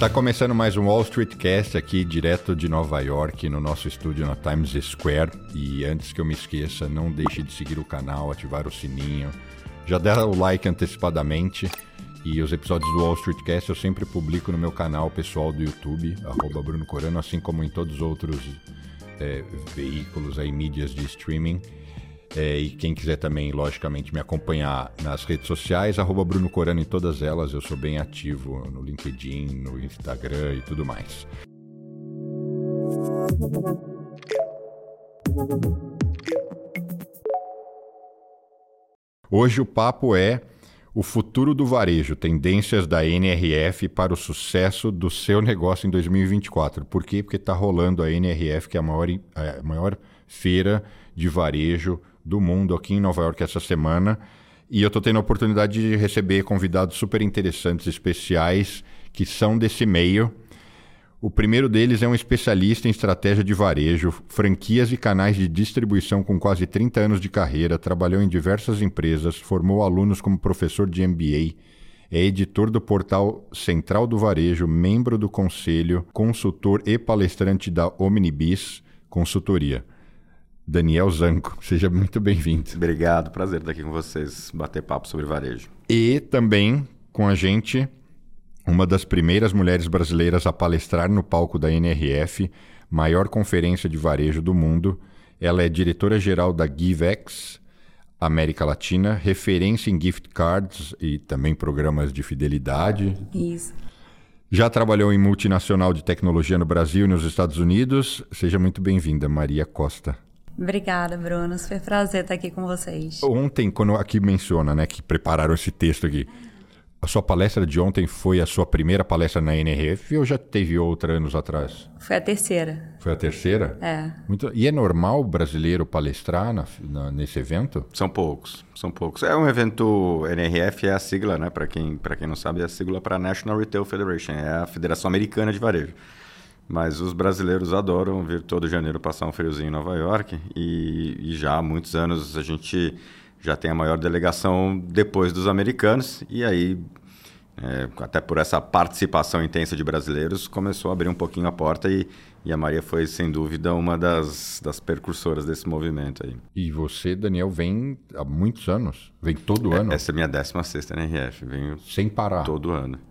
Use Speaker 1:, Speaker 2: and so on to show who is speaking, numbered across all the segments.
Speaker 1: Está começando mais um Wall Street Cast aqui direto de Nova York, no nosso estúdio na Times Square. E antes que eu me esqueça, não deixe de seguir o canal, ativar o sininho, já dá o like antecipadamente. E os episódios do Wall Street Cast eu sempre publico no meu canal pessoal do YouTube, arroba Bruno Corano, assim como em todos os outros é, veículos aí, mídias de streaming. É, e quem quiser também, logicamente, me acompanhar nas redes sociais, arroba Bruno Corano em todas elas. Eu sou bem ativo no LinkedIn, no Instagram e tudo mais. Hoje o papo é o futuro do varejo, tendências da NRF para o sucesso do seu negócio em 2024. Por quê? Porque está rolando a NRF, que é a maior, a maior feira de varejo do mundo aqui em Nova York essa semana. E eu estou tendo a oportunidade de receber convidados super interessantes, especiais, que são desse meio. O primeiro deles é um especialista em estratégia de varejo, franquias e canais de distribuição com quase 30 anos de carreira, trabalhou em diversas empresas, formou alunos como professor de MBA, é editor do portal Central do Varejo, membro do conselho, consultor e palestrante da Omnibis Consultoria. Daniel Zanco. Seja muito bem-vindo.
Speaker 2: Obrigado, prazer estar aqui com vocês, bater papo sobre varejo.
Speaker 1: E também com a gente, uma das primeiras mulheres brasileiras a palestrar no palco da NRF, maior conferência de varejo do mundo. Ela é diretora-geral da GiveX, América Latina, referência em gift cards e também programas de fidelidade.
Speaker 3: Isso.
Speaker 1: Já trabalhou em multinacional de tecnologia no Brasil e nos Estados Unidos. Seja muito bem-vinda, Maria Costa.
Speaker 3: Obrigada, Bruno. Foi prazer estar aqui com vocês.
Speaker 1: Ontem, quando aqui menciona, né, que prepararam esse texto aqui, a sua palestra de ontem foi a sua primeira palestra na NRF ou já teve outra anos atrás?
Speaker 3: Foi a terceira.
Speaker 1: Foi a terceira?
Speaker 3: É.
Speaker 1: Muito... E é normal o brasileiro palestrar na, na, nesse evento?
Speaker 2: São poucos, são poucos. É um evento, NRF é a sigla, né? Para quem, quem não sabe, é a sigla para National Retail Federation, é a Federação Americana de Varejo. Mas os brasileiros adoram vir todo janeiro passar um friozinho em Nova York e, e, já há muitos anos a gente já tem a maior delegação depois dos americanos e aí é, até por essa participação intensa de brasileiros começou a abrir um pouquinho a porta e, e a Maria foi sem dúvida uma das, das percursoras desse movimento aí.
Speaker 1: E você, Daniel, vem há muitos anos? Vem todo é, ano?
Speaker 2: Essa é a minha 16 NRF, venho
Speaker 1: sem parar.
Speaker 2: Todo ano.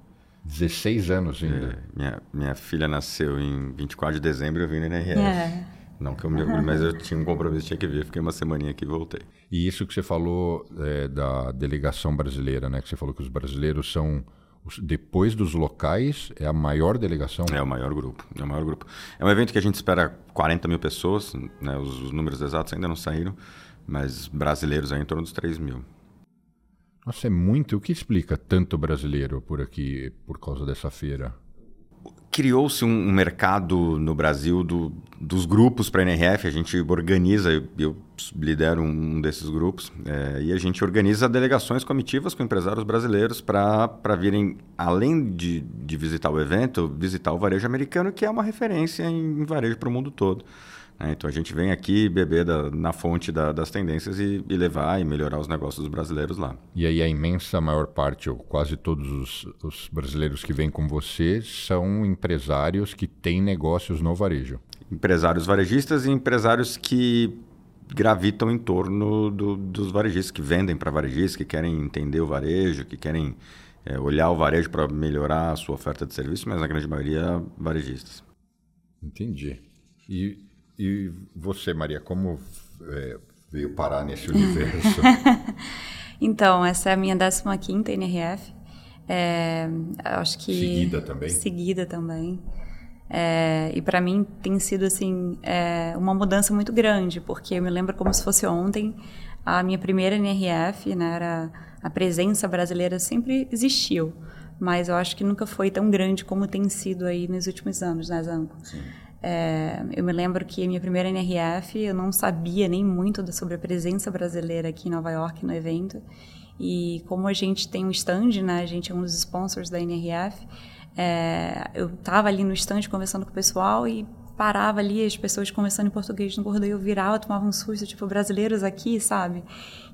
Speaker 1: 16 anos ainda. É,
Speaker 2: minha, minha filha nasceu em 24 de dezembro e eu vim na NRF. É. Não que eu me orgulhe, mas eu tinha um compromisso, tinha que vir. Fiquei uma semaninha aqui e voltei.
Speaker 1: E isso que você falou é, da delegação brasileira, né? Que você falou que os brasileiros são, depois dos locais, é a maior delegação?
Speaker 2: É o maior grupo. É o maior grupo. É um evento que a gente espera 40 mil pessoas, né? Os, os números exatos ainda não saíram, mas brasileiros aí em torno dos 3 mil.
Speaker 1: Nossa, é muito. O que explica tanto brasileiro por aqui por causa dessa feira?
Speaker 2: Criou-se um mercado no Brasil do, dos grupos para a NRF. A gente organiza, eu, lidero um desses grupos, é, e a gente organiza delegações comitivas com empresários brasileiros para virem, além de, de visitar o evento, visitar o varejo americano, que é uma referência em varejo para o mundo todo. Né? Então a gente vem aqui beber da, na fonte da, das tendências e, e, levar e melhorar os negócios dos brasileiros lá.
Speaker 1: E aí a imensa maior parte, ou quase todos os, os brasileiros que vêm com você, são empresários que têm negócios no varejo.
Speaker 2: Empresários varejistas e empresários que gravitam em torno do, dos varejistas, que vendem para varejistas, que querem entender o varejo, que querem é, olhar o varejo para melhorar a sua oferta de serviço, mas na grande maioria varejistas.
Speaker 1: Entendi. E e você, Maria, como é, veio parar nesse universo?
Speaker 3: então, essa é a minha 15ª NRF. É, acho que
Speaker 1: seguida também.
Speaker 3: Seguida também. É, e para mim tem sido assim é, uma mudança muito grande, porque eu me lembro como se fosse ontem a minha primeira NRF, né, era a presença brasileira sempre existiu, mas eu acho que nunca foi tão grande como tem sido aí nos últimos anos, né, Zanco? Sim. É, eu me lembro que a minha primeira NRF eu não sabia nem muito sobre a presença brasileira aqui em Nova York no evento. E como a gente tem um stand, né, a gente é um dos sponsors da NRF, é, eu estava ali no stand conversando com o pessoal e parava ali as pessoas conversando em português no corredor, eu virava, tomava um susto, tipo, brasileiros aqui, sabe?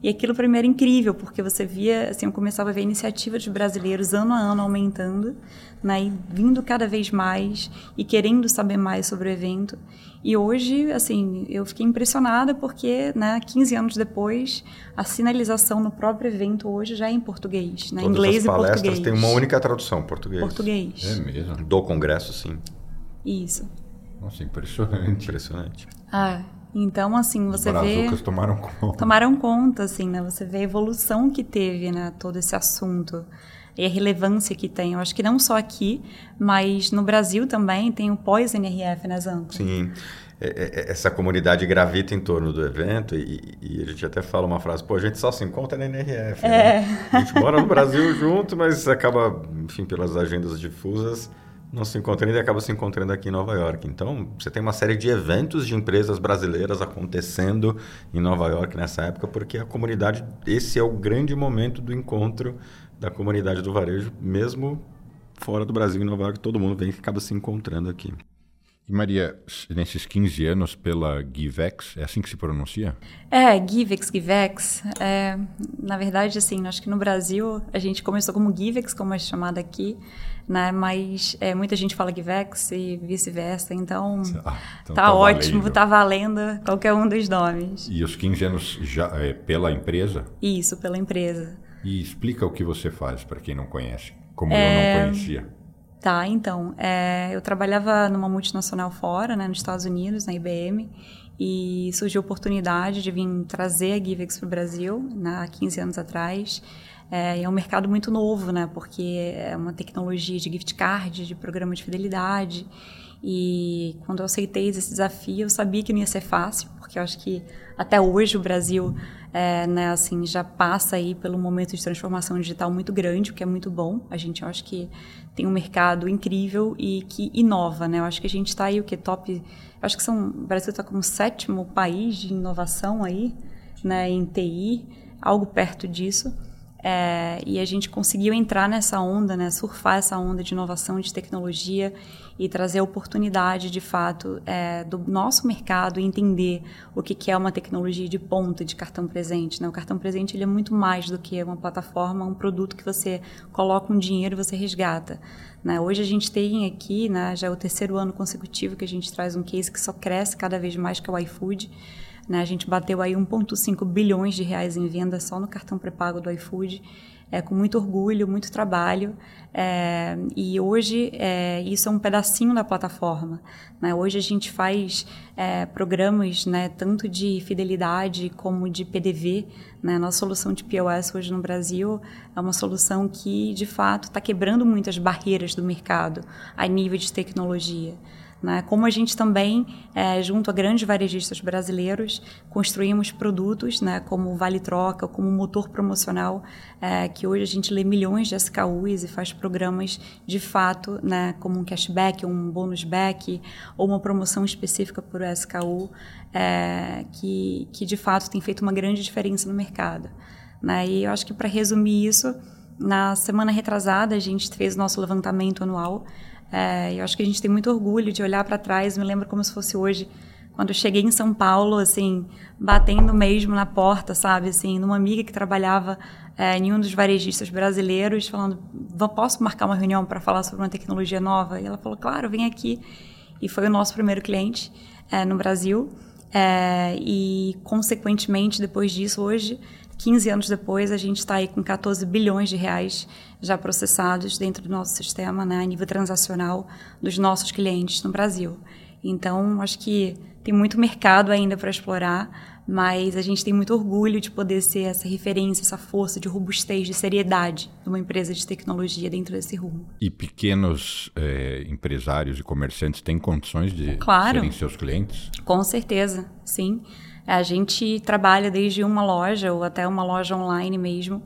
Speaker 3: E aquilo para mim era incrível, porque você via, assim, eu começava a ver a iniciativa de brasileiros ano a ano aumentando, né, e vindo cada vez mais e querendo saber mais sobre o evento. E hoje, assim, eu fiquei impressionada porque, né, 15 anos depois, a sinalização no próprio evento hoje já é em português, né,
Speaker 2: Todas
Speaker 3: inglês
Speaker 2: as
Speaker 3: e
Speaker 2: palestras
Speaker 3: português.
Speaker 2: têm uma única tradução, português.
Speaker 3: Português.
Speaker 1: É mesmo.
Speaker 2: Do congresso, sim.
Speaker 3: Isso.
Speaker 1: Nossa, impressionante.
Speaker 2: Impressionante.
Speaker 3: Ah, então, assim, você
Speaker 1: Os
Speaker 3: vê...
Speaker 1: brazucas tomaram conta.
Speaker 3: Tomaram conta, assim, né? Você vê a evolução que teve, né? Todo esse assunto e a relevância que tem. Eu acho que não só aqui, mas no Brasil também tem o pós-NRF, né, Zanco?
Speaker 2: Sim. É, é, essa comunidade gravita em torno do evento e, e, a gente até fala uma frase, pô, a gente só se encontra na NRF,
Speaker 3: é.
Speaker 2: né? A gente mora no Brasil junto, mas acaba, enfim, pelas agendas difusas, não se encontrando e acaba se encontrando aqui em Nova York. Então, você tem uma série de eventos de empresas brasileiras acontecendo em Nova York nessa época, porque a comunidade, esse é o grande momento do encontro da comunidade do varejo, mesmo fora do Brasil, em Nova York, todo mundo vem e acaba se encontrando aqui.
Speaker 1: E Maria, nesses 15 anos pela Givex, é assim que se pronuncia?
Speaker 3: É, Givex, Givex. É, na verdade, assim, acho que no Brasil a gente começou como Givex, como é chamada aqui, né? Mas é, muita gente fala Givex e vice-versa, então,
Speaker 1: ah, então
Speaker 3: tá, tá, ótimo, valendo. tá valendo qualquer um dos nomes.
Speaker 1: E os 15 anos já é, pela empresa?
Speaker 3: Isso, pela empresa.
Speaker 1: E explica o que você faz para quem não conhece, como é... eu não conhecia.
Speaker 3: Tá, então, é, eu trabalhava numa multinacional fora, né, nos Estados Unidos, na IBM, e surgiu a oportunidade de vir trazer a Givex para o Brasil, né, há 15 anos atrás. É, é um mercado muito novo, né, porque é uma tecnologia de gift card, de programa de fidelidade, e quando eu aceitei esse desafio, eu sabia que não ia ser fácil, porque eu acho que até hoje o Brasil é, né, assim, já passa aí pelo momento de transformação digital muito grande, o que é muito bom. A gente eu acho que tem um mercado incrível e que inova, né? Eu acho que a gente está aí o que top, eu acho que são, o Brasil está como sétimo país de inovação aí, né, em TI, algo perto disso. É, e a gente conseguiu entrar nessa onda, né, surfar essa onda de inovação, de tecnologia e trazer oportunidade, de fato, é, do nosso mercado entender o que, que é uma tecnologia de ponta de cartão presente. Né? O cartão presente ele é muito mais do que uma plataforma, um produto que você coloca um dinheiro e você resgata. Né? Hoje a gente tem aqui, né, já é o terceiro ano consecutivo que a gente traz um case que só cresce cada vez mais, que é o iFood. Né? A gente bateu aí 1,5 bilhões de reais em venda só no cartão pré-pago do iFood, é, com muito orgulho, muito trabalho. É, e hoje é, isso é um pedacinho da plataforma. Né? Hoje a gente faz é, programas né, tanto de fidelidade como de PDV. Né? Nossa solução de POS hoje no Brasil é uma solução que, de fato, está quebrando muitas barreiras do mercado a nível de tecnologia. Né? Como a gente também, é, junto a grandes varejistas brasileiros, construímos produtos né, como Vale Troca, como motor promocional, é, que hoje a gente lê milhões de SKUs e faz programas de fato, né, como um cashback, um bônus back, ou uma promoção específica por SKU, é, que, que de fato tem feito uma grande diferença no mercado. Né? E eu acho que para resumir isso, na semana retrasada a gente fez nosso levantamento anual é, eu acho que a gente tem muito orgulho de olhar para trás. Me lembro como se fosse hoje, quando eu cheguei em São Paulo, assim, batendo mesmo na porta, sabe, assim, numa amiga que trabalhava é, em um dos varejistas brasileiros, falando: posso marcar uma reunião para falar sobre uma tecnologia nova? E ela falou: claro, vem aqui. E foi o nosso primeiro cliente é, no Brasil. É, e, consequentemente, depois disso, hoje 15 anos depois, a gente está aí com 14 bilhões de reais já processados dentro do nosso sistema, né, a nível transacional dos nossos clientes no Brasil. Então, acho que tem muito mercado ainda para explorar, mas a gente tem muito orgulho de poder ser essa referência, essa força de robustez, de seriedade de uma empresa de tecnologia dentro desse rumo.
Speaker 1: E pequenos é, empresários e comerciantes têm condições de
Speaker 3: claro.
Speaker 1: serem seus clientes?
Speaker 3: Com certeza, sim. A gente trabalha desde uma loja ou até uma loja online mesmo,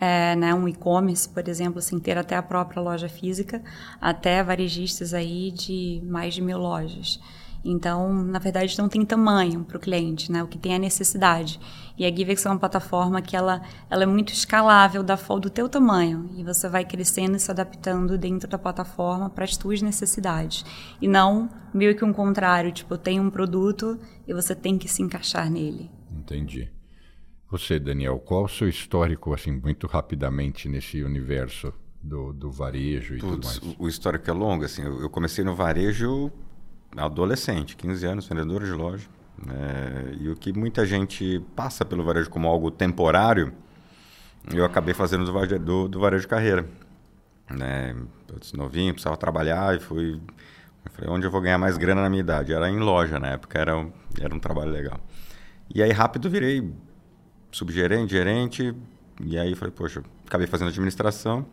Speaker 3: é, né, um e-commerce, por exemplo, sem ter até a própria loja física, até varejistas aí de mais de mil lojas. Então, na verdade, não tem tamanho para o cliente, né? O que tem é necessidade. E a Givex é uma plataforma que ela, ela é muito escalável da do teu tamanho e você vai crescendo e se adaptando dentro da plataforma para as tuas necessidades. E não meio que um contrário, tipo, eu tenho um produto e você tem que se encaixar nele.
Speaker 1: Entendi. Você, Daniel, qual o seu histórico, assim, muito rapidamente nesse universo do, do varejo e Puts, tudo mais?
Speaker 2: O histórico é longo, assim. Eu comecei no varejo adolescente, 15 anos, vendedor de loja. É, e o que muita gente passa pelo varejo como algo temporário, eu acabei fazendo do varejo, do, do varejo de carreira. Né? Eu disse, novinho, precisava trabalhar e fui... Falei, onde eu vou ganhar mais grana na minha idade? Era em loja na época, era um, era um trabalho legal. E aí rápido virei subgerente, gerente, e aí falei, poxa, acabei fazendo administração.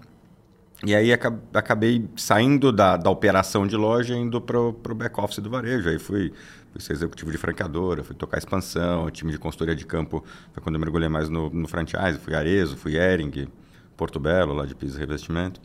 Speaker 2: E aí acabei saindo da, da operação de loja indo para o back-office do varejo. Aí fui, fui ser executivo de franqueadora, fui tocar expansão, time de consultoria de campo foi quando eu mergulhei mais no, no franchise. Fui Arezo, fui Ering, Porto Belo, lá de piso e revestimento.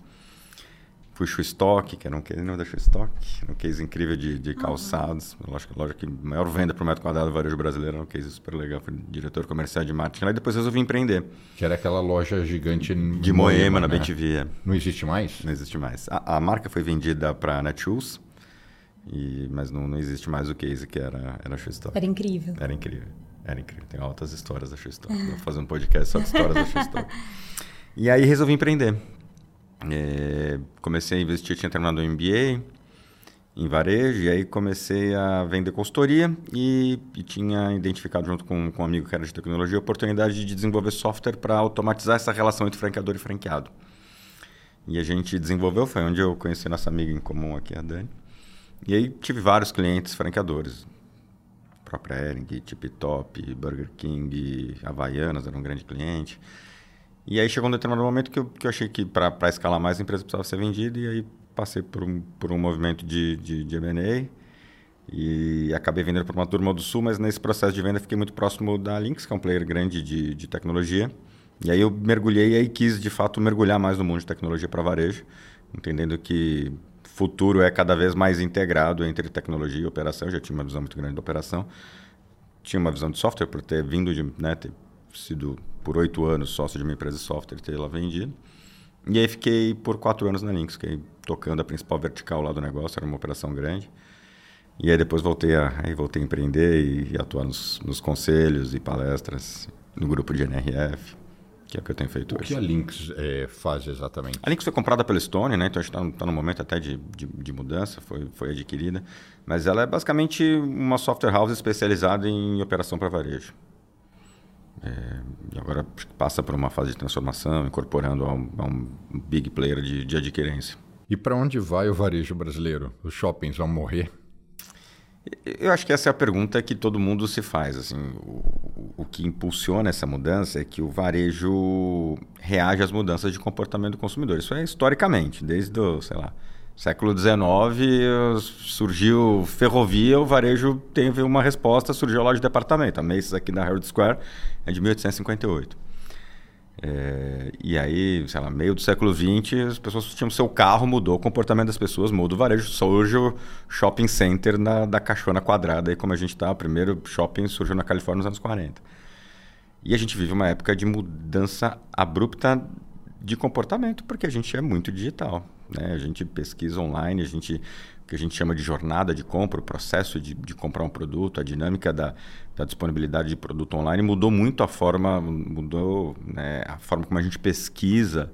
Speaker 2: Fui Stock, que era um case, não da Stock, um case incrível de, de calçados. Uhum. Loja, loja que maior venda por metro quadrado do varejo brasileiro, um case super legal. Fui diretor comercial de marketing lá e depois resolvi empreender.
Speaker 1: Que era aquela loja gigante
Speaker 2: de Moema, Moema na né? BTV. É.
Speaker 1: Não existe mais?
Speaker 2: Não existe mais. A, a marca foi vendida para a Netshoes, e, mas não, não existe mais o case que era, era a Stock.
Speaker 3: Era incrível.
Speaker 2: Era incrível. Era incrível. Tem altas histórias da Stock. Vou fazer um podcast só de histórias da Stock. E aí resolvi empreender. É, comecei a investir, tinha terminado o MBA em varejo, e aí comecei a vender consultoria e, e tinha identificado junto com, com um amigo que era de tecnologia a oportunidade de desenvolver software para automatizar essa relação entre franqueador e franqueado. E a gente desenvolveu, foi onde eu conheci nossa amiga em comum aqui, a Dani. E aí tive vários clientes franqueadores. Própria Ering, Tip Top, Burger King, Havaianas era um grande cliente. E aí chegou um determinado momento que eu, que eu achei que para escalar mais a empresa precisava ser vendida e aí passei por um, por um movimento de, de, de M&A e acabei vendendo para uma turma do Sul, mas nesse processo de venda fiquei muito próximo da Lynx, que é um player grande de, de tecnologia. E aí eu mergulhei e aí quis, de fato, mergulhar mais no mundo de tecnologia para varejo, entendendo que futuro é cada vez mais integrado entre tecnologia e operação. Eu já tinha uma visão muito grande da operação. Tinha uma visão de software por ter vindo de né, ter sido por oito anos sócio de uma empresa de software e ter ela vendida. E aí fiquei por quatro anos na Lynx, fiquei tocando a principal vertical lá do negócio, era uma operação grande. E aí depois voltei a, aí voltei a empreender e, e atuar nos, nos, conselhos e palestras no grupo de NRF, que é o que eu tenho feito
Speaker 1: o
Speaker 2: hoje.
Speaker 1: O que a Lynx é, faz exatamente?
Speaker 2: A Lynx foi comprada pela Stone, né? então a gente está tá no momento até de, de, de, mudança, foi, foi adquirida. Mas ela é basicamente uma software house especializada em operação para varejo. É, e agora passa por uma fase de transformação, incorporando a um, a um big player de, de adquirência.
Speaker 1: E para onde vai o varejo brasileiro? Os shoppings vão morrer?
Speaker 2: Eu acho que essa é a pergunta que todo mundo se faz. Assim, o, o que impulsiona essa mudança é que o varejo reage às mudanças de comportamento do consumidor. Isso é historicamente, desde o, sei lá, Século XIX surgiu ferrovia, o varejo teve uma resposta, surgiu a loja de departamento. A Macy's aqui na Herald Square é de 1858. É, e aí, sei lá, meio do século XX, as pessoas tinham seu carro, mudou o comportamento das pessoas, muda o varejo, surge o shopping center na, da caixona quadrada, aí como a gente está, o primeiro shopping surgiu na Califórnia nos anos 40. E a gente vive uma época de mudança abrupta de comportamento, porque a gente é muito digital. Né? A gente pesquisa online, a gente que a gente chama de jornada de compra, o processo de, de comprar um produto, a dinâmica da, da, disponibilidade de produto online mudou muito a forma, mudou né, a forma como a gente pesquisa,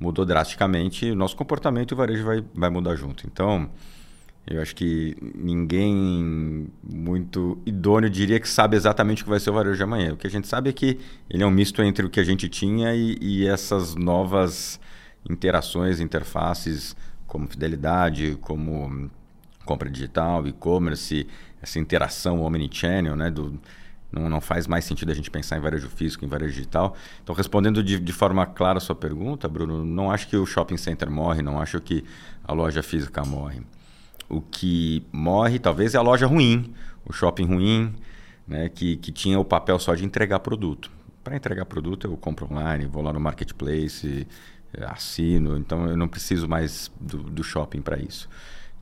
Speaker 2: mudou drasticamente. O nosso comportamento e o varejo vai, vai mudar junto. Então, eu acho que ninguém muito idôneo diria que sabe exatamente o que vai ser o varejo de amanhã. O que a gente sabe é que ele é um misto entre o que a gente tinha e, e essas novas interações, interfaces como fidelidade, como compra digital, e-commerce, essa interação omnichannel, né, do, não, não faz mais sentido a gente pensar em varejo físico, em varejo digital. Então, respondendo de, de forma clara a sua pergunta, Bruno, não acho que o shopping center morre, não acho que a loja física morre. O que morre, talvez, é a loja ruim, o shopping ruim, né, que, que tinha o papel só de entregar produto. Para entregar produto, eu compro online, vou lá no marketplace, assino, então eu não preciso mais do, do shopping para isso.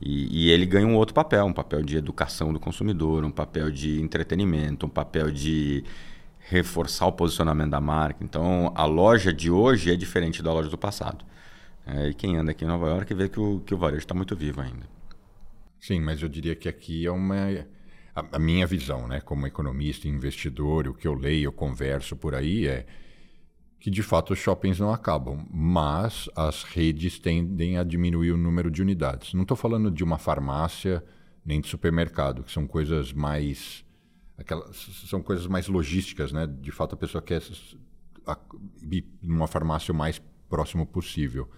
Speaker 2: E, e, ele ganha um outro papel, um papel de educação do consumidor, um papel de entretenimento, um papel de reforçar o posicionamento da marca. Então, a loja de hoje é diferente da loja do passado. É, e quem anda aqui em Nova York vê que o, que o varejo está muito vivo ainda.
Speaker 1: Sim, mas eu diria que aqui é uma a, minha visão, né, como economista, investidor, o que eu leio, eu converso por aí é que de fato os shoppings não acabam, mas as redes tendem a diminuir o número de unidades. Não estou falando de uma farmácia nem de supermercado, que são coisas mais aquelas são coisas mais logísticas, né? De fato a pessoa quer ir numa farmácia o mais próximo possível.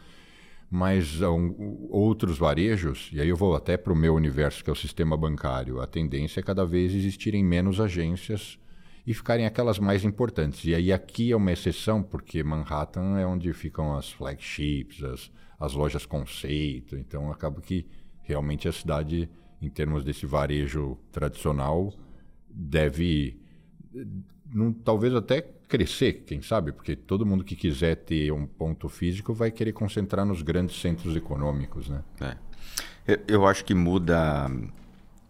Speaker 1: Mas um, outros varejos, e aí eu vou até para o meu universo, que é o sistema bancário, a tendência é cada vez existirem menos agências e ficarem aquelas mais importantes. E aí aqui é uma exceção, porque Manhattan é onde ficam as flagships, as, as lojas conceito. Então acaba que realmente a cidade, em termos desse varejo tradicional, deve não, talvez até crescer, quem sabe, porque todo mundo que quiser ter um ponto físico vai querer concentrar nos grandes centros econômicos, né?
Speaker 2: É. Eu, eu, acho que muda,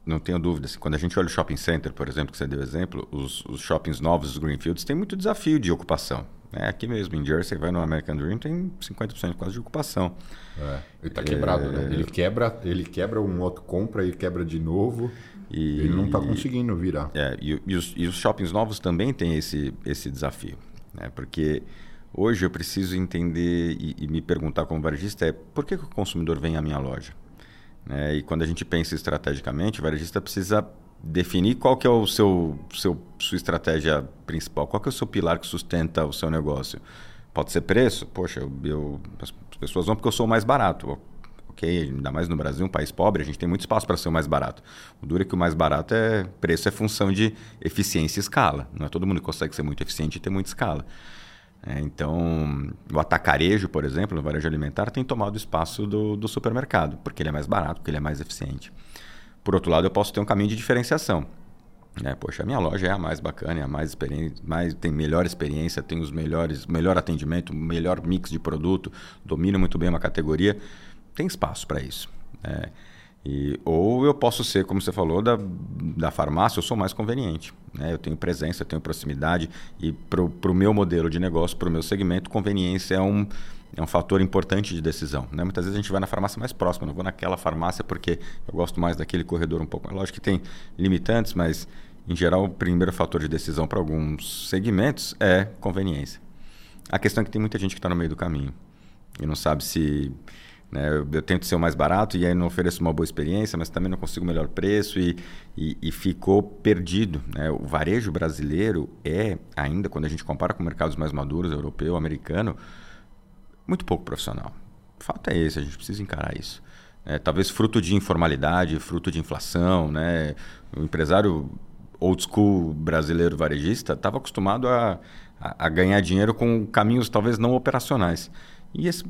Speaker 2: não tenho dúvidas. Quando a gente olha o shopping center, por exemplo, que você deu exemplo, os, os shoppings novos, os greenfields, tem muito desafio de ocupação. É, aqui mesmo, em Jersey, vai no American Dream, tem 50% quase de ocupação.
Speaker 1: É, ele está quebrado, né? é... né? Ele quebra, ele quebra, um outro compra e quebra de novo. E, ele não está conseguindo virar.
Speaker 2: É, e, e, os, e, os, shoppings novos também têm esse, esse desafio. Né? Porque hoje eu preciso entender e, e, me perguntar como varejista é por que, que o consumidor vem à minha loja? Né? E quando a gente pensa estrategicamente, o varejista precisa definir qual que é o seu, seu sua estratégia principal, qual que é o seu pilar que sustenta o seu negócio. Pode ser preço? Poxa, eu, eu as pessoas vão porque eu sou mais barato ok? Ainda mais no Brasil, um país pobre, a gente tem muito espaço para ser o mais barato. O duro é que o mais barato é preço é função de eficiência e escala. Não é todo mundo que consegue ser muito eficiente e ter muita escala. É, então, o atacarejo, por exemplo, no varejo alimentar, tem tomado espaço do, do supermercado, porque ele é mais barato, porque ele é mais eficiente. Por outro lado, eu posso ter um caminho de diferenciação. É, poxa, a minha loja é a mais bacana, é a mais mais, tem melhor experiência, tem os melhores, melhor atendimento, melhor mix de produto, domina muito bem uma categoria tem espaço para isso. É, e, ou eu posso ser, como você falou, da, da farmácia, eu sou mais conveniente. Né? Eu tenho presença, eu tenho proximidade e para o meu modelo de negócio, para o meu segmento, conveniência é um, é um fator importante de decisão. Né? Muitas vezes a gente vai na farmácia mais próxima, não vou naquela farmácia porque eu gosto mais daquele corredor um pouco. Lógico que tem limitantes, mas em geral o primeiro fator de decisão para alguns segmentos é conveniência. A questão é que tem muita gente que está no meio do caminho e não sabe se né? Eu, eu, tento ser o mais barato e aí não ofereço uma boa experiência, mas também não consigo o melhor preço e, e, e ficou perdido. Né? O varejo brasileiro é, ainda, quando a gente compara com mercados mais maduros, europeu, americano, muito pouco profissional. O fato é esse, a gente precisa encarar isso. É, talvez fruto de informalidade, fruto de inflação. Né? O empresário old school brasileiro varejista estava acostumado a, a, a ganhar dinheiro com caminhos talvez não operacionais. E esse,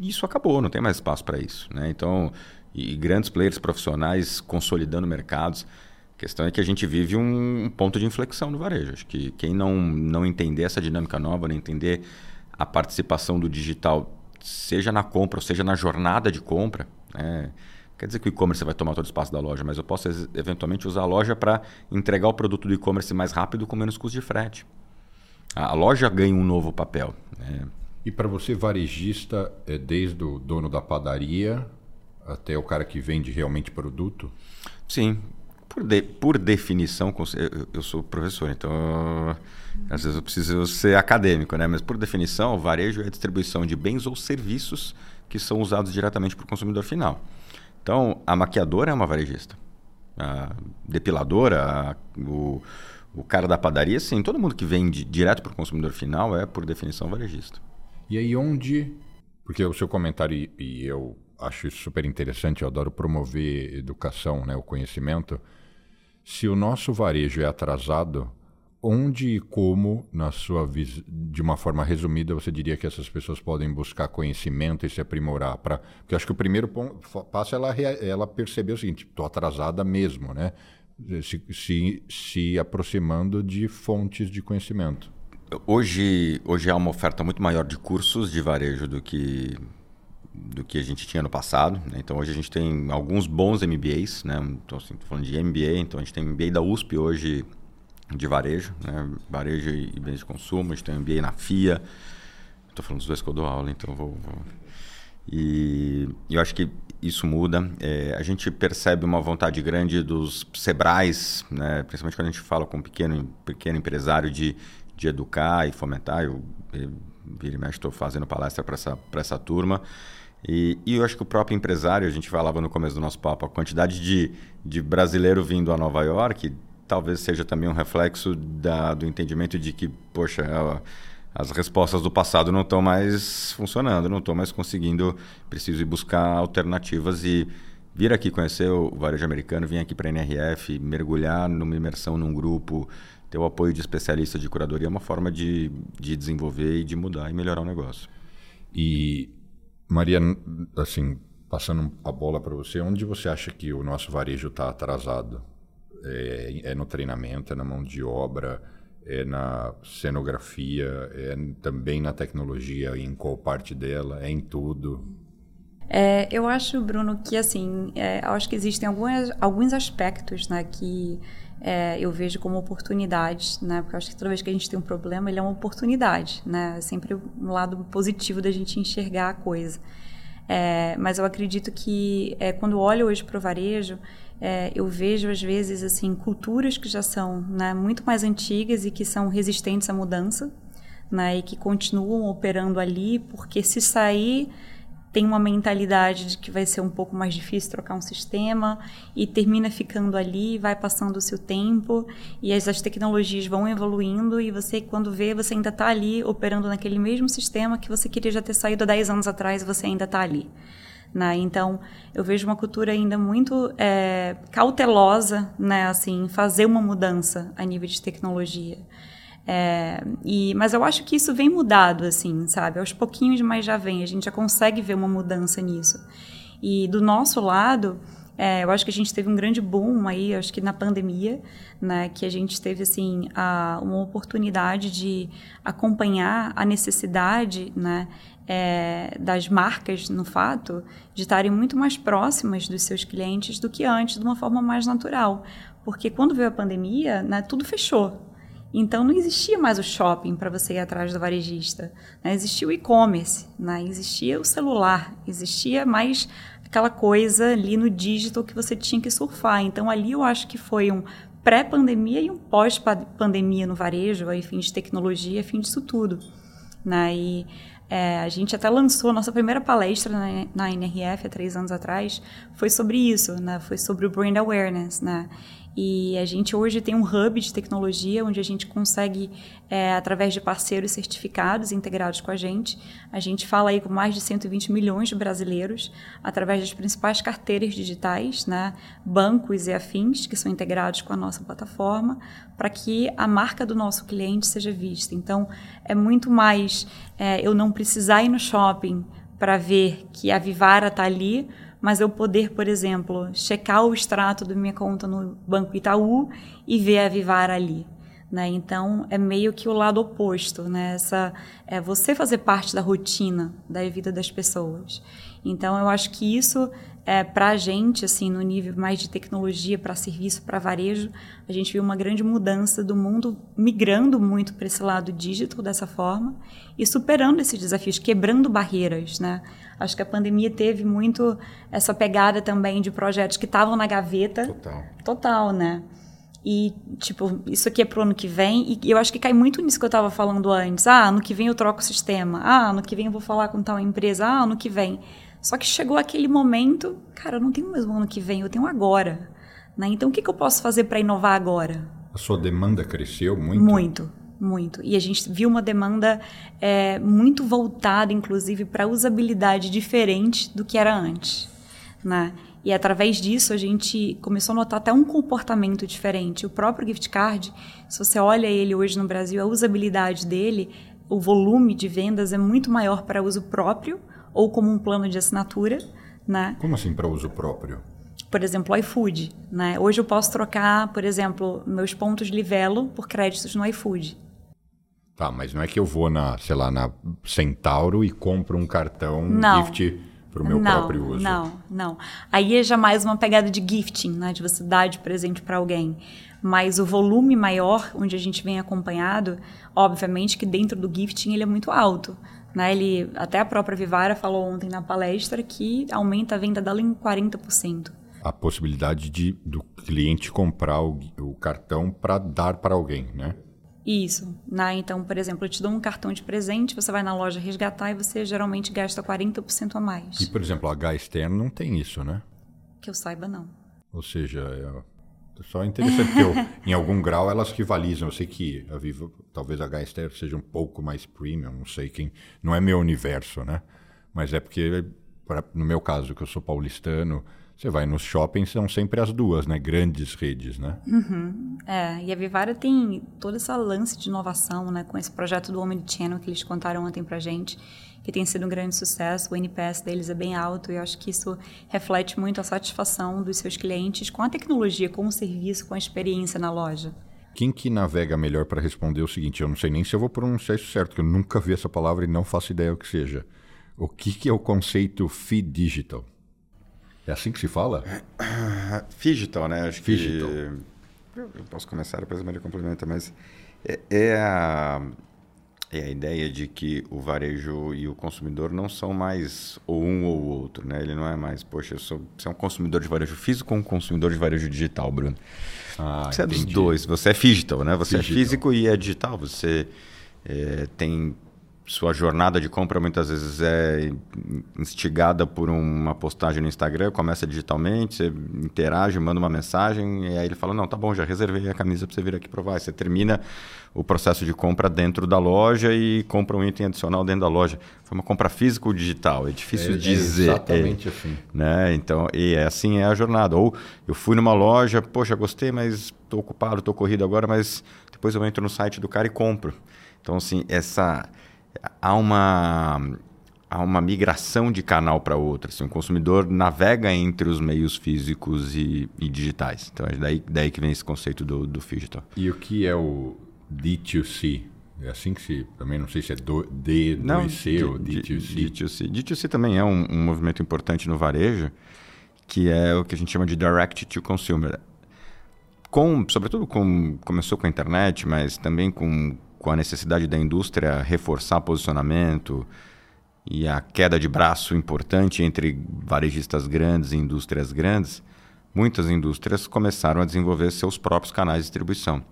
Speaker 2: isso acabou, não tem mais espaço para isso. Né? Então, e grandes players profissionais consolidando mercados. A questão é que a gente vive um, ponto de inflexão no varejo. Acho que quem não, não entender essa dinâmica nova, não entender a participação do digital, seja na compra ou seja na jornada de compra, né? quer dizer que o e-commerce vai tomar todo o espaço da loja, mas eu posso eventualmente usar a loja para entregar o produto do e-commerce mais rápido com menos custo de frete. A loja ganha um novo papel. Né?
Speaker 1: E para você, varejista, é desde o dono da padaria até o cara que vende realmente produto?
Speaker 2: Sim. Por, de, por definição, eu, eu sou professor, então às vezes eu preciso ser acadêmico, né? mas por definição, o varejo é a distribuição de bens ou serviços que são usados diretamente para o consumidor final. Então, a maquiadora é uma varejista. A depiladora, a, o, o cara da padaria, sim. Todo mundo que vende direto para o consumidor final é, por definição, varejista.
Speaker 1: E aí onde... Porque o seu comentário, e eu acho isso super interessante, eu adoro promover educação, né, o conhecimento. Se o nosso varejo é atrasado, onde e como, na sua de uma forma resumida, você diria que essas pessoas podem buscar conhecimento e se aprimorar? Pra... Porque eu acho que o primeiro passo é ela, ela perceber o seguinte: estou atrasada mesmo, né? Se, se, se aproximando de fontes de conhecimento.
Speaker 2: Hoje, hoje há uma oferta muito maior de cursos de varejo do que do que a gente tinha no passado. Né? Então hoje a gente tem alguns bons MBAs, né? Então assim, falando de MBA, então a gente tem MBA da USP hoje de varejo, né? Varejo e bens de consumo, a gente tem MBA na FIA. Estou falando dos dois que eu dou aula, então vou, vou... E eu acho que isso muda. É, a gente percebe uma vontade grande dos Sebrais, né? principalmente quando a gente fala com um pequeno, pequeno empresário, de, de educar e fomentar. Eu, eu vira e mexe, estou fazendo palestra para essa, essa turma. E, e, eu acho que o próprio empresário, a gente falava no começo do nosso papo, a quantidade de, de brasileiro vindo a Nova York talvez seja também um reflexo da, do entendimento de que, poxa, as respostas do passado não estão mais funcionando, não estou mais conseguindo, preciso ir buscar alternativas e vir aqui conhecer o varejo americano, vir aqui para a NRF, mergulhar numa imersão num grupo, ter o apoio de especialistas de curadoria é uma forma de, de desenvolver e de mudar e melhorar o negócio.
Speaker 1: E, Maria, assim, passando a bola para você, onde você acha que o nosso varejo está atrasado? É, é no treinamento, é na mão de obra? é na cenografia, é também na tecnologia, em qual parte dela, é em tudo?
Speaker 3: É, eu acho, Bruno, que assim, é, acho que existem algumas, alguns aspectos né, que é, eu vejo como oportunidades, né? Porque eu acho que toda vez que a gente tem um problema, ele é uma oportunidade, né? É sempre um lado positivo da gente enxergar a coisa. É, mas eu acredito que é, quando olho hoje para o varejo, é, eu vejo às vezes assim culturas que já são né, muito mais antigas e que são resistentes à mudança, né, e que continuam operando ali, porque se sair tem uma mentalidade de que vai ser um pouco mais difícil trocar um sistema e termina ficando ali, vai passando o seu tempo e as, as tecnologias vão evoluindo e você, quando vê, você ainda está ali operando naquele mesmo sistema que você queria já ter saído há 10 anos atrás e você ainda está ali. Né? Então, eu vejo uma cultura ainda muito é, cautelosa, né, assim, em fazer uma mudança a nível de tecnologia. É, e, mas eu acho que isso vem mudado, assim, sabe? Aos pouquinhos, mas já vem. A gente já consegue ver uma mudança nisso. E do nosso lado, é, eu acho que a gente teve um grande boom aí, acho que na pandemia, né, que a gente teve assim a, uma oportunidade de acompanhar a necessidade, né, é, das marcas, no fato, de estarem muito mais próximas dos seus clientes do que antes, de uma forma mais natural. Porque quando veio a pandemia, né, tudo fechou. Então não existia mais o shopping para você ir atrás do varejista. Né? Existia o e-commerce, né? existia o celular, existia mais aquela coisa ali no digital que você tinha que surfar. Então ali eu acho que foi um pré-pandemia e um pós-pandemia no varejo, enfim, de tecnologia, fim disso tudo. Né? E é, a gente até lançou a nossa primeira palestra na, na NRF há três anos atrás, foi sobre isso, né? Foi sobre o brand awareness, né? E a gente hoje tem um hub de tecnologia onde a gente consegue, é, através de parceiros certificados integrados com a gente, a gente fala aí com mais de 120 milhões de brasileiros, através das principais carteiras digitais, né, bancos e afins, que são integrados com a nossa plataforma, para que a marca do nosso cliente seja vista. Então, é muito mais é, eu não precisar ir no shopping para ver que a Vivara está ali, mas eu poder, por exemplo, checar o extrato da minha conta no Banco Itaú e ver a Vivara ali. Né? Então, é meio que o lado oposto, né? Essa, é você fazer parte da rotina da vida das pessoas. Então, eu acho que isso é, para a gente, assim, no nível mais de tecnologia, para serviço, para varejo, a gente viu uma grande mudança do mundo migrando muito para esse lado digital dessa forma e superando esses desafios, quebrando barreiras, né? Acho que a pandemia teve muito essa pegada também de projetos que estavam na gaveta.
Speaker 1: Total.
Speaker 3: Total, né? E, tipo, isso aqui é pro ano que vem. E eu acho que cai muito nisso que eu estava falando antes. Ah, ano que vem eu troco o sistema. Ah, ano que vem eu vou falar com tal empresa. Ah, ano que vem. Só que chegou aquele momento, cara, eu não tenho mais o ano que vem, eu tenho agora. Né? Então, o que, que eu posso fazer para inovar agora?
Speaker 1: A sua demanda cresceu muito?
Speaker 3: Muito, muito. E a gente viu uma demanda é, muito voltada, inclusive, para usabilidade diferente do que era antes. Né? E através disso a gente começou a notar até um comportamento diferente. O próprio gift card, se você olha ele hoje no Brasil, a usabilidade dele, o volume de vendas é muito maior para uso próprio ou como um plano de assinatura, né?
Speaker 1: Como assim para uso próprio?
Speaker 3: Por exemplo, o iFood, né? Hoje eu posso trocar, por exemplo, meus pontos Livelo por créditos no iFood.
Speaker 1: Tá, mas não é que eu vou na, sei lá, na Centauro e compro um cartão
Speaker 3: não.
Speaker 1: gift para o meu
Speaker 3: não,
Speaker 1: próprio uso.
Speaker 3: Não, não. Aí é já mais uma pegada de gifting, né? De você dar de presente para alguém. Mas o volume maior, onde a gente vem acompanhado, obviamente que dentro do gifting ele é muito alto. Né? Ele, até a própria Vivara falou ontem na palestra que aumenta a venda dela em 40%.
Speaker 1: A possibilidade de, do cliente comprar o, o cartão para dar para alguém, né?
Speaker 3: Isso. Né? Então, por exemplo, eu te dou um cartão de presente, você vai na loja resgatar e você geralmente gasta 40% a mais.
Speaker 1: E, por exemplo, a H externo não tem isso, né?
Speaker 3: Que eu saiba, não.
Speaker 1: Ou seja, é só interessante que eu, em algum grau elas rivalizam. Eu sei que a Vivo, talvez a H externo seja um pouco mais premium, não sei quem. Não é meu universo, né? Mas é porque, pra, no meu caso, que eu sou paulistano, você vai nos shoppings, são sempre as duas, né? Grandes redes, né?
Speaker 3: Uhum. É, e a Vivara tem toda essa lance de inovação, né? Com esse projeto do Omnichannel que eles contaram ontem pra gente, que tem sido um grande sucesso. O NPS deles é bem alto e eu acho que isso reflete muito a satisfação dos seus clientes com a tecnologia, com o serviço, com a experiência na loja.
Speaker 1: Quem que navega melhor para responder o seguinte? Eu não sei nem se eu vou pronunciar isso certo, que eu nunca vi essa palavra e não faço ideia o que seja. O que, que é o conceito Feed Digital? É assim que se fala?
Speaker 2: Digital, né? Acho
Speaker 1: Digital.
Speaker 2: que. Eu posso começar, depois a Maria complementa, mas é, é, a, é a ideia de que o varejo e o consumidor não são mais ou um ou outro, né? Ele não é mais, poxa, eu sou, você é um consumidor de varejo físico ou um consumidor de varejo digital, Bruno?
Speaker 1: Ah,
Speaker 2: você
Speaker 1: entendi.
Speaker 2: é dos dois. Você é digital, né? Você
Speaker 1: Digital.
Speaker 2: é físico e é digital. Você é, tem sua jornada de compra muitas vezes é instigada por uma postagem no Instagram, começa digitalmente, você interage, manda uma mensagem e aí ele fala: "Não, tá bom, já reservei a camisa para você vir aqui provar". Aí você termina o processo de compra dentro da loja e compra um item adicional dentro da loja. Foi uma compra física ou digital? É difícil
Speaker 1: É- é
Speaker 2: dizer.
Speaker 1: exatamente assim.
Speaker 2: Né? Então, e é assim é a jornada. Ou eu fui numa loja, poxa, gostei, mas estou ocupado, estou corrido agora, mas depois eu entro no site do cara e compro. Então, assim, essa há uma há uma migração de canal para outro. Assim, o consumidor navega entre os meios físicos e, e digitais. Então, é daí, daí que vem esse conceito do, do digital.
Speaker 1: E o que é o D2C? É assim que se. Também não sei se é do, D2C ou
Speaker 2: D-
Speaker 1: D2C.
Speaker 2: D2C. D2C também é um, um movimento importante no varejo, que é o que a gente chama de direct to consumer. Com, sobretudo com, começou com a internet, mas também com, com a necessidade da indústria reforçar posicionamento e a queda de braço importante entre varejistas grandes e indústrias grandes, muitas indústrias começaram a desenvolver seus próprios canais de distribuição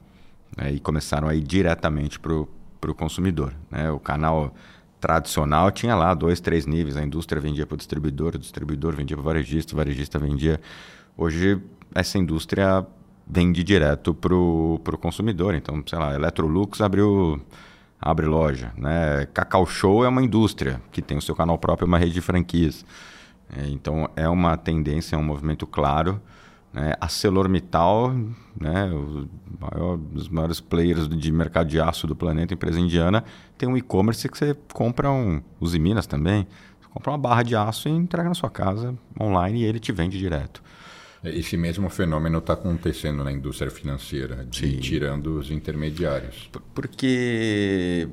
Speaker 2: né, e começaram a ir diretamente para o consumidor. Né? O canal tradicional tinha lá dois, três níveis. A indústria vendia para o distribuidor, o distribuidor vendia para o varejista, o varejista vendia. Hoje, essa indústria vende direto para o consumidor. Então, sei lá, Electrolux abriu, abre loja. Né? Cacau Show é uma indústria que tem o seu canal próprio, uma rede de franquias. É, então, é uma tendência, é um movimento claro. Né? A ArcelorMittal, né? maior, um dos maiores players de mercado de aço do planeta, empresa indiana, tem um e-commerce que você compra um... Os Minas também. Você compra uma barra de aço e entrega na sua casa online e ele te vende direto.
Speaker 1: Esse mesmo fenômeno está acontecendo na indústria financeira, de tirando os intermediários.
Speaker 2: Por- Porque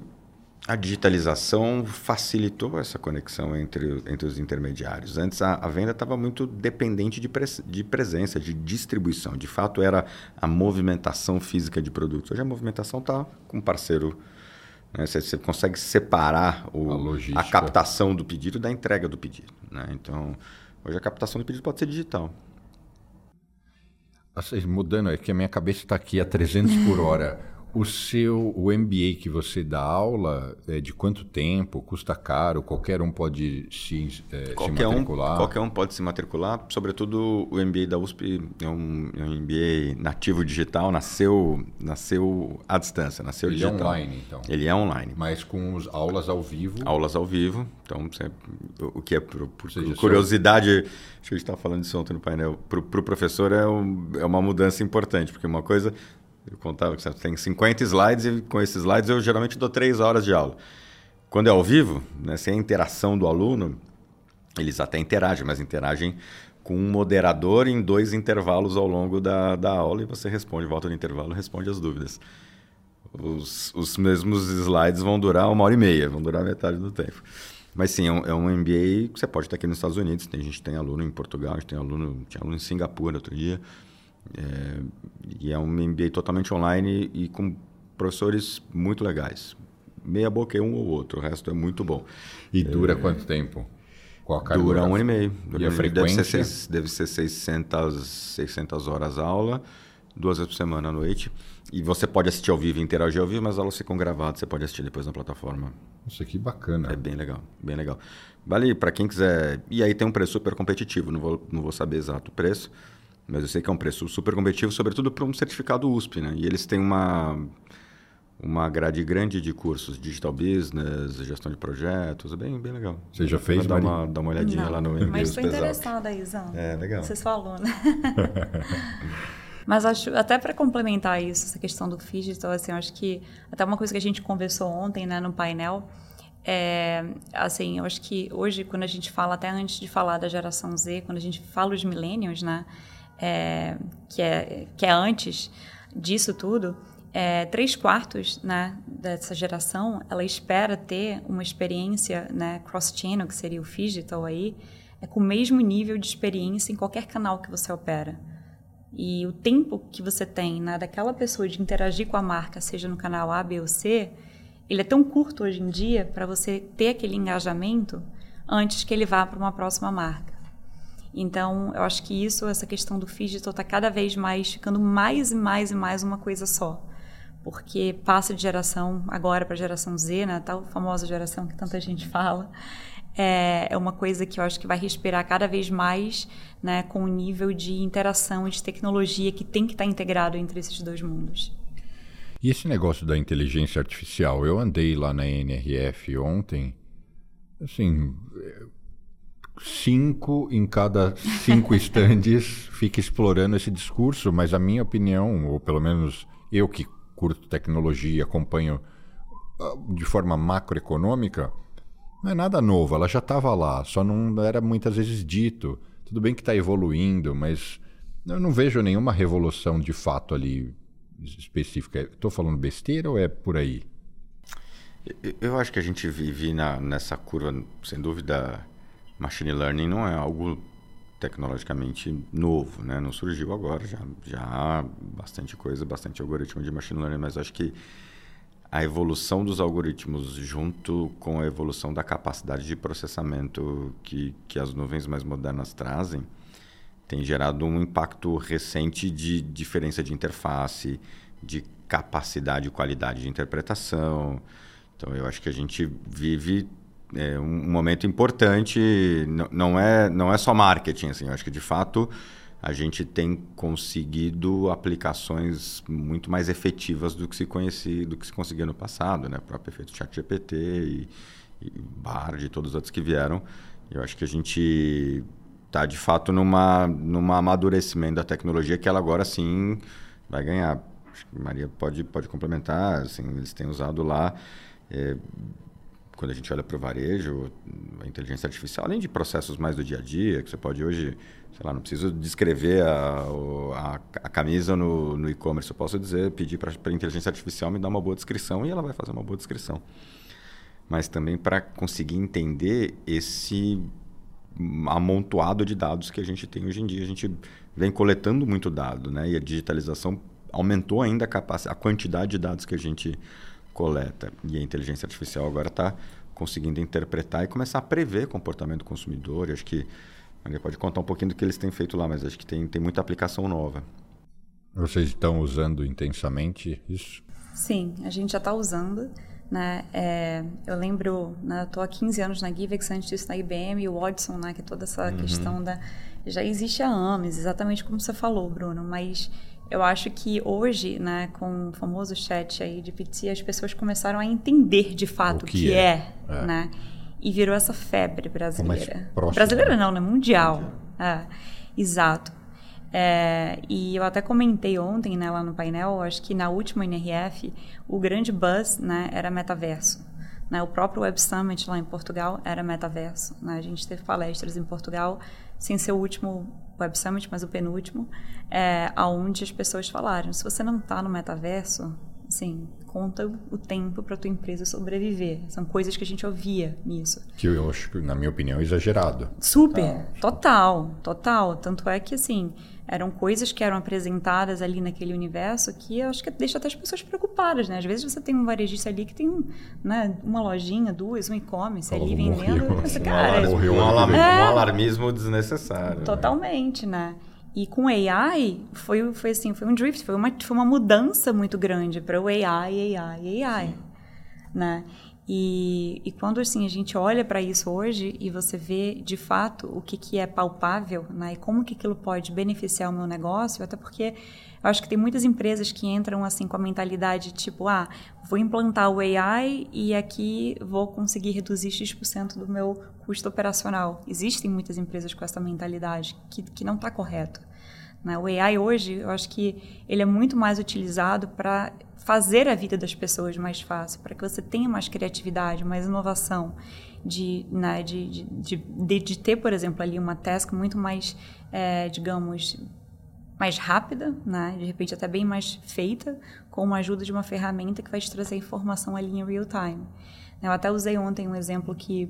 Speaker 2: a digitalização facilitou essa conexão entre, entre os intermediários. Antes a, a venda estava muito dependente de, pres- de presença, de distribuição. De fato, era a movimentação física de produtos. Hoje a movimentação está com um parceiro. né? Você, você consegue separar o-
Speaker 1: A
Speaker 2: a captação do pedido da entrega do pedido. né? Então, hoje a captação do pedido pode ser digital.
Speaker 1: Assim, mudando, é que a minha cabeça está aqui a 300 por hora. O seu, o MBA que você dá aula, é de quanto tempo? Custa caro? Qualquer um pode se, é, se
Speaker 2: Qualquer um,
Speaker 1: matricular?
Speaker 2: qualquer um pode se matricular, sobretudo o MBA da USP é um, é um MBA nativo digital, nasceu, nasceu à distância, nasceu
Speaker 1: Ele é
Speaker 2: digital.
Speaker 1: online, então.
Speaker 2: Ele é online.
Speaker 1: Mas com os aulas ao vivo.
Speaker 2: Aulas ao vivo, então você- o que é por, por
Speaker 1: seja,
Speaker 2: curiosidade, acho que a gente estava falando disso ontem no painel, para o pro professor é, um- é uma mudança importante, porque uma coisa, eu contava que você tem 50 slides e com esses slides eu geralmente dou 3 horas de aula. Quando é ao vivo, né, sem a interação do aluno, eles até interagem, mas interagem com um moderador em dois intervalos ao longo da, da aula e você responde, volta no intervalo responde as dúvidas. Os, os mesmos slides vão durar uma hora e meia, vão durar metade do tempo. Mas sim, é um, é um, MBA que você pode estar aqui nos Estados Unidos. Tem, gente tem aluno em Portugal, a gente tem aluno, tinha aluno em Singapura outro dia. É, e é um MBA totalmente online e com professores muito legais. Meia boca é um ou outro, o resto é muito bom.
Speaker 1: E dura é, quanto tempo?
Speaker 2: Qual a carga Dura um ano e meio.
Speaker 1: Dura e a frequência?
Speaker 2: Deve ser, deve ser 600, 600 horas aula, duas vezes por semana à noite. E você pode assistir ao vivo interagir ao vivo, mas as aulas ficam gravadas, você pode assistir depois na plataforma.
Speaker 1: Isso aqui bacana.
Speaker 2: É bem legal, bem legal. Vale para quem quiser. E aí tem um preço super competitivo, não vou, não vou saber exato o preço, mas eu sei que é um preço super competitivo, sobretudo para um certificado USP, né? E eles têm uma uma grade grande de cursos, digital business, gestão de projetos, é bem, bem legal.
Speaker 1: Você já fez,
Speaker 2: dá uma, dá uma olhadinha
Speaker 3: Não,
Speaker 2: lá no
Speaker 3: Mas estou interessada, Izão.
Speaker 2: É, legal.
Speaker 3: Vocês falam, né? Mas acho, até para complementar isso, essa questão do digital, assim, eu acho que até uma coisa que a gente conversou ontem, né, no painel, é, assim, eu acho que hoje, quando a gente fala, até antes de falar da geração Z, quando a gente fala os millennials, né, é, que, é, que é antes disso tudo, é, três quartos né, dessa geração, ela espera ter uma experiência né, cross-channel, que seria o digital aí, é com o mesmo nível de experiência em qualquer canal que você opera. E o tempo que você tem né, daquela pessoa de interagir com a marca, seja no canal A, B ou C, ele é tão curto hoje em dia para você ter aquele engajamento antes que ele vá para uma próxima marca. Então, eu acho que isso, essa questão do digital está cada vez mais ficando mais e mais e mais uma coisa só. Porque passa de geração agora para geração Z, né, tal famosa geração que tanta gente fala, é, é uma coisa que eu acho que vai respirar cada vez mais né, com o nível de interação e de tecnologia que tem que estar integrado entre esses dois mundos.
Speaker 1: E esse negócio da inteligência artificial? Eu andei lá na NRF ontem, assim, cinco em cada cinco estandes fica explorando esse discurso, mas a minha opinião, ou pelo menos eu que curto tecnologia, acompanho ah, de forma macroeconômica, não é nada novo, ela já estava lá, só não era muitas vezes dito. Tudo bem que está evoluindo, mas eu não vejo nenhuma revolução de fato ali específica. Estou falando besteira ou é por aí?
Speaker 2: Eu acho que a gente vive na, nessa curva, sem dúvida, machine learning não é algo tecnologicamente novo, né? Não surgiu agora, já, já há bastante coisa, bastante algoritmo de machine learning, mas acho que a evolução dos algoritmos junto com a evolução da capacidade de processamento que, que as nuvens mais modernas trazem tem gerado um impacto recente de diferença de interface, de capacidade e qualidade de interpretação. Então, eu acho que a gente vive é, um momento importante. Não, é, não é só marketing, assim. Eu acho que, de fato, a gente tem conseguido aplicações muito mais efetivas do que se conhecia, do que se conseguia no passado, né? O próprio efeito ChatGPT e, e Bard e todos os outros que vieram. Eu acho que a gente está de fato numa numa amadurecimento da tecnologia que ela agora sim vai ganhar. Acho que Maria pode pode complementar, assim, eles têm usado lá é, quando a gente olha para o varejo, a inteligência artificial, além de processos mais do dia a dia, que você pode hoje sei lá, não preciso descrever a, a, a camisa no, no e-commerce. Eu posso dizer, pedir para a inteligência artificial me dar uma boa descrição e ela vai fazer uma boa descrição. Mas também para conseguir entender esse amontoado de dados que a gente tem hoje em dia. A gente vem coletando muito dado, né? E a digitalização aumentou ainda a, capacidade, a quantidade de dados que a gente coleta. E a inteligência artificial agora está conseguindo interpretar e começar a prever comportamento do consumidor. acho que Maria pode contar um pouquinho do que eles têm feito lá, mas acho que tem, tem muita aplicação nova.
Speaker 1: Vocês estão usando intensamente isso?
Speaker 3: Sim, a gente já está usando. Né? É, eu lembro, né, estou há 15 anos na Givex, antes disso na IBM, e o Watson, né, que é toda essa uhum. questão da... Já existe há anos, exatamente como você falou, Bruno, mas eu acho que hoje, né, com o famoso chat aí de PT, as pessoas começaram a entender de fato o que, que é, é, é, né? e virou essa febre brasileira. brasileira não, né? Mundial. É, exato. É, e eu até comentei ontem né, lá no painel, acho que na última NRF, o grande buzz né, era metaverso. Né, o próprio Web Summit lá em Portugal era metaverso. Né, a gente teve palestras em Portugal, sem ser o último Web Summit, mas o penúltimo, é, onde as pessoas falaram: se você não está no metaverso, Sim, conta o tempo para tua empresa sobreviver. São coisas que a gente ouvia nisso.
Speaker 1: Que eu acho, na minha opinião, exagerado.
Speaker 3: Super, total, total. Tanto é que, assim, eram coisas que eram apresentadas ali naquele universo que eu acho que deixa até as pessoas preocupadas, né? Às vezes você tem um varejista ali que tem né, uma lojinha, duas, um e-commerce ali vendendo.
Speaker 2: Morreu, pensa, cara, morreu, um, alarmismo, é, um alarmismo desnecessário.
Speaker 3: Né? Totalmente, né? né? E com AI foi, foi assim, foi um drift, foi uma, foi uma mudança muito grande para o AI, AI, AI, né? E, e quando assim a gente olha para isso hoje e você vê de fato o que, que é palpável, né? E como que aquilo pode beneficiar o meu negócio, até porque eu acho que tem muitas empresas que entram assim com a mentalidade tipo, ah, vou implantar o AI e aqui vou conseguir reduzir X% do meu custo operacional. Existem muitas empresas com essa mentalidade que, que não está correto. Né? O AI hoje, eu acho que ele é muito mais utilizado para fazer a vida das pessoas mais fácil, para que você tenha mais criatividade, mais inovação, de, né, de, de, de, de ter, por exemplo, ali uma task muito mais, é, digamos, mais rápida, né? de repente até bem mais feita, com a ajuda de uma ferramenta que vai te trazer informação ali em real time. Eu até usei ontem um exemplo que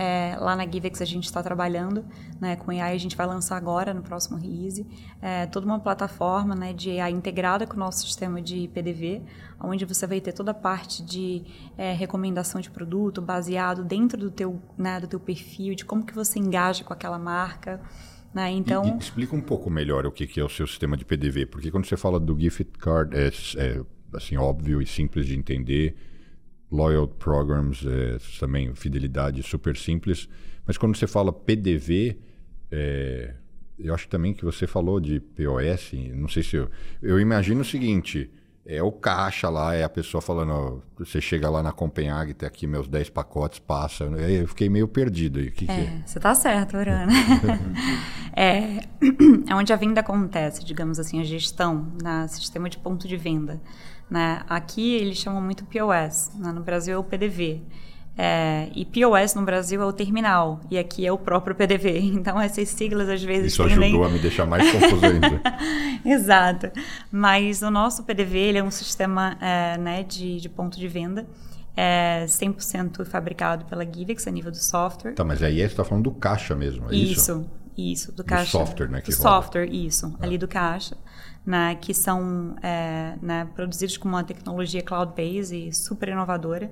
Speaker 3: é, lá na Givex a gente está trabalhando né, com AI, a gente vai lançar agora no próximo release, é, toda uma plataforma né, de AI integrada com o nosso sistema de PDV, onde você vai ter toda a parte de é, recomendação de produto baseado dentro do teu, né, do teu perfil, de como que você engaja com aquela marca. Né? Então,
Speaker 1: e, e explica um pouco melhor o que, que é o seu sistema de PDV, porque quando você fala do gift card é, é assim óbvio e simples de entender loyal programs, é, também fidelidade super simples. Mas quando você fala PDV, é, eu acho também que você falou de POS, não sei se eu. Eu imagino o seguinte: é o caixa lá, é a pessoa falando, você chega lá na Copenhague, tem aqui meus 10 pacotes, passa. Eu fiquei meio perdido aí. O que,
Speaker 3: é,
Speaker 1: que é?
Speaker 3: Você tá certo, Urana. é, é onde a venda acontece, digamos assim, a gestão, no sistema de ponto de venda. Né? Aqui eles chamam muito POS, né? no Brasil é o PDV. É, e POS no Brasil é o terminal, e aqui é o próprio PDV. Então, essas siglas às vezes.
Speaker 1: Isso tendem... ajudou a me deixar mais confuso ainda.
Speaker 3: Exato. Mas o nosso PDV ele é um sistema é, né, de, de ponto de venda. É 100% fabricado pela Givex a nível do software.
Speaker 1: Tá, mas aí você está falando do caixa mesmo, é isso?
Speaker 3: Isso, isso do caixa.
Speaker 1: Do software, né?
Speaker 3: Do roda. software, isso, ah. ali do caixa né, que são é, né, produzidos com uma tecnologia cloud-based e super inovadora.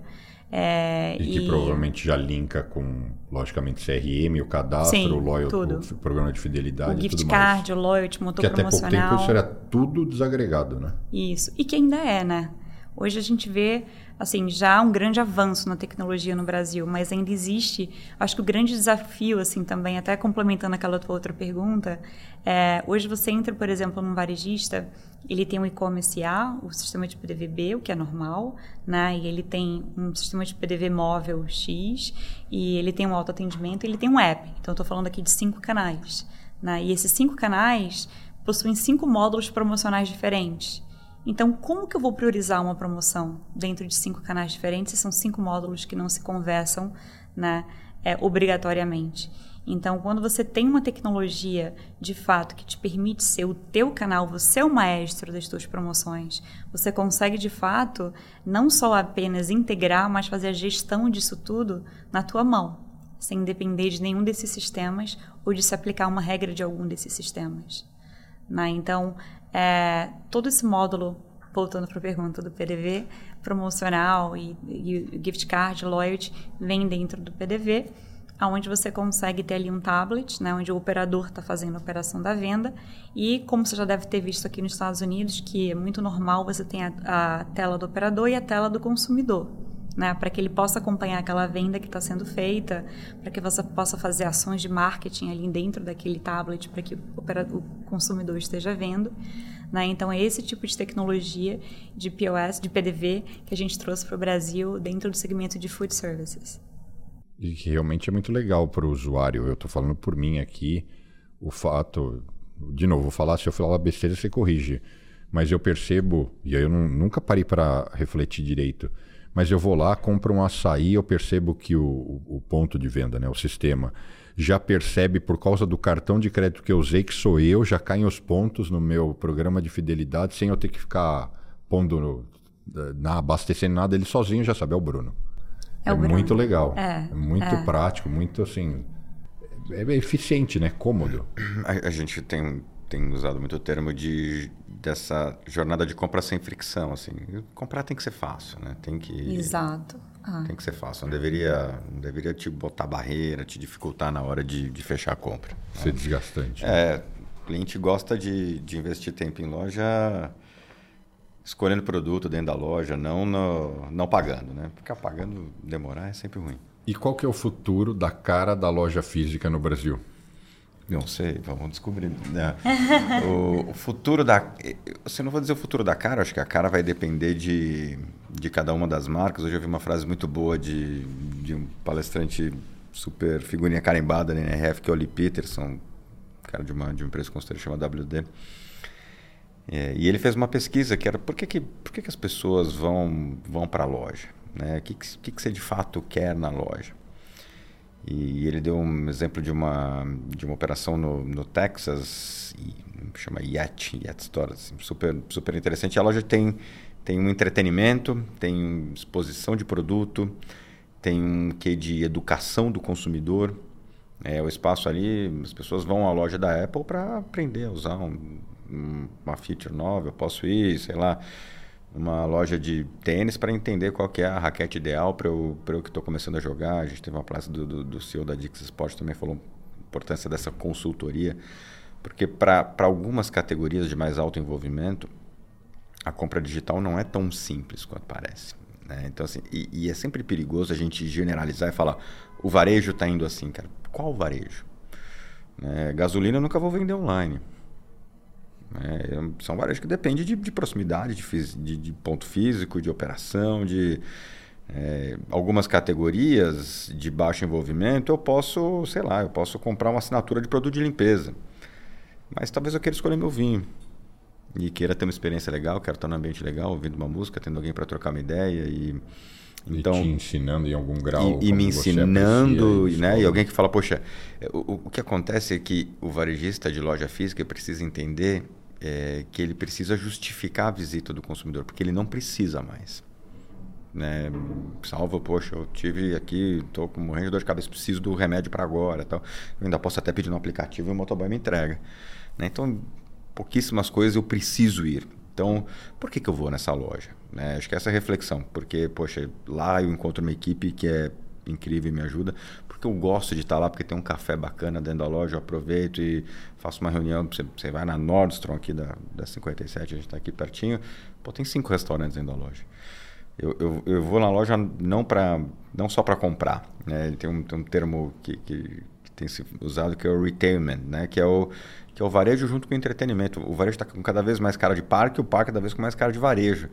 Speaker 1: É, e que e... provavelmente já linka com, logicamente, CRM, o cadastro, Sim, o loyalty, tudo. o programa de fidelidade.
Speaker 3: O gift card,
Speaker 1: mais.
Speaker 3: o loyalty, motor
Speaker 1: que
Speaker 3: promocional.
Speaker 1: até pouco tempo isso era tudo desagregado, né?
Speaker 3: Isso. E que ainda é, né? Hoje a gente vê assim, já um grande avanço na tecnologia no Brasil, mas ainda existe, acho que o grande desafio, assim, também, até complementando aquela tua outra pergunta, é, hoje você entra, por exemplo, num varejista, ele tem o e-commerce A, o sistema de PDV B, o que é normal, né, e ele tem um sistema de PDV móvel X, e ele tem um autoatendimento, ele tem um app, então estou falando aqui de cinco canais, né, e esses cinco canais possuem cinco módulos promocionais diferentes, então, como que eu vou priorizar uma promoção dentro de cinco canais diferentes são cinco módulos que não se conversam né, é, obrigatoriamente? Então, quando você tem uma tecnologia de fato que te permite ser o teu canal, você é o maestro das suas promoções, você consegue de fato não só apenas integrar, mas fazer a gestão disso tudo na tua mão, sem depender de nenhum desses sistemas ou de se aplicar uma regra de algum desses sistemas. Né? Então, é, todo esse módulo, voltando para a pergunta do PDV, promocional e, e gift card, loyalty, vem dentro do PDV, aonde você consegue ter ali um tablet, né, onde o operador está fazendo a operação da venda. E como você já deve ter visto aqui nos Estados Unidos, que é muito normal, você tem a, a tela do operador e a tela do consumidor né, para que ele possa acompanhar aquela venda que está sendo feita, para que você possa fazer ações de marketing ali dentro daquele tablet para que o, consumidor esteja vendo. Né? Então, é esse tipo de tecnologia de POS, de PDV, que a gente trouxe para o Brasil dentro do segmento de food services.
Speaker 1: E que realmente é muito legal para o usuário. Eu estou falando por mim aqui, o fato. De novo, vou falar, se eu falar besteira, você corrige. Mas eu percebo, e aí eu não, nunca parei para refletir direito mas eu vou lá, compro um açaí, eu percebo que o, o, ponto de venda, né, o sistema, já percebe por causa do cartão de crédito que eu usei que sou eu, já caem os pontos no meu programa de fidelidade sem eu ter que ficar pondo no, na abastecendo nada, ele sozinho já sabe, é o Bruno.
Speaker 3: É
Speaker 1: É,
Speaker 3: o Bruno.
Speaker 1: muito legal.
Speaker 3: É,
Speaker 1: É, muito
Speaker 3: é.
Speaker 1: prático, muito assim. É é eficiente, né? Cômodo.
Speaker 2: A, a gente tem, tem usado muito o termo de dessa jornada de compra sem fricção, assim. Comprar tem que ser fácil, né? Tem que
Speaker 3: Exato. Ah,
Speaker 2: tem que ser fácil. Não deveria não deveria te botar barreira, te dificultar na hora de, de fechar a compra.
Speaker 1: Ser desgastante.
Speaker 2: É, o cliente gosta de, de investir tempo em loja escolhendo produto dentro da loja, não no, não pagando, né? Ficar pagando, demorar é sempre ruim.
Speaker 1: E qual que é o futuro da cara da loja física no Brasil?
Speaker 2: Não sei, vamos descobrir. né? o, futuro da. Você não vou dizer o futuro da cara, acho que a cara vai depender de, de cada uma das marcas. Hoje eu vi uma frase muito boa de, de um palestrante super figurinha carimbada na NRF, que é o Lee Peterson, cara de uma, de uma empresa de consultoria chama WD. É, e ele fez uma pesquisa que era por que, que, por que, que as pessoas vão, vão para a loja? Né? O que, que, que, que você de fato quer na loja? E ele deu um exemplo de uma, de uma operação no, no Texas, chama Yet, Yet Store, assim, super, super interessante. A loja tem, tem um entretenimento, tem exposição de produto, tem um quê de educação do consumidor. É, o espaço ali, as pessoas vão à loja da Apple para aprender a usar um, uma feature nova. Eu posso ir, sei lá, uma loja de tênis para entender qual que é a raquete ideal para eu, eu que estou começando a jogar. A gente teve uma palestra do, do, do CEO da Dix Sport também falou a importância dessa consultoria, porque para algumas categorias de mais alto envolvimento, a compra digital não é tão simples quanto parece. Né? Então, assim, e, e, é sempre perigoso a gente generalizar e falar o varejo está indo assim, cara. Qual varejo? É, gasolina eu nunca vou vender online. É, são varejos que dependem de, de proximidade, de, de, de, ponto físico, de operação, de é, algumas categorias de baixo envolvimento. Eu posso, sei lá, eu posso comprar uma assinatura de produto de limpeza, mas talvez eu queira escolher meu vinho e queira ter uma experiência legal, quero estar num ambiente legal, ouvindo uma música, tendo alguém para trocar uma ideia e
Speaker 1: então, e te ensinando em algum grau.
Speaker 2: E, e me ensinando, né? E alguém que fala, poxa, o, o que acontece é que o varejista de loja física precisa entender é, que ele precisa justificar a visita do consumidor, porque ele não precisa mais. Né? Salvo, poxa, eu tive aqui, estou com morrendo de dor de cabeça, preciso do remédio para agora. Tal. Eu ainda posso até pedir no aplicativo e o motoboy me entrega. Né? Então, pouquíssimas coisas eu preciso ir. Então, por que, que eu vou nessa loja? Né? Acho que essa é a reflexão, porque, poxa, lá eu encontro uma equipe que é incrível e me ajuda, porque eu gosto de estar lá, porque tem um café bacana dentro da loja, eu aproveito e faço uma reunião, você, você vai na Nordstrom aqui da, da 57, a gente está aqui pertinho, pô, tem cinco restaurantes dentro da loja. Eu, eu, eu vou na loja não, pra, não só para comprar, né? tem, um, tem um termo que, que, que tem se usado que é o retailment, né? que é o que é o varejo junto com o entretenimento. O varejo está com cada vez mais cara de parque, o parque cada vez com mais cara de varejo.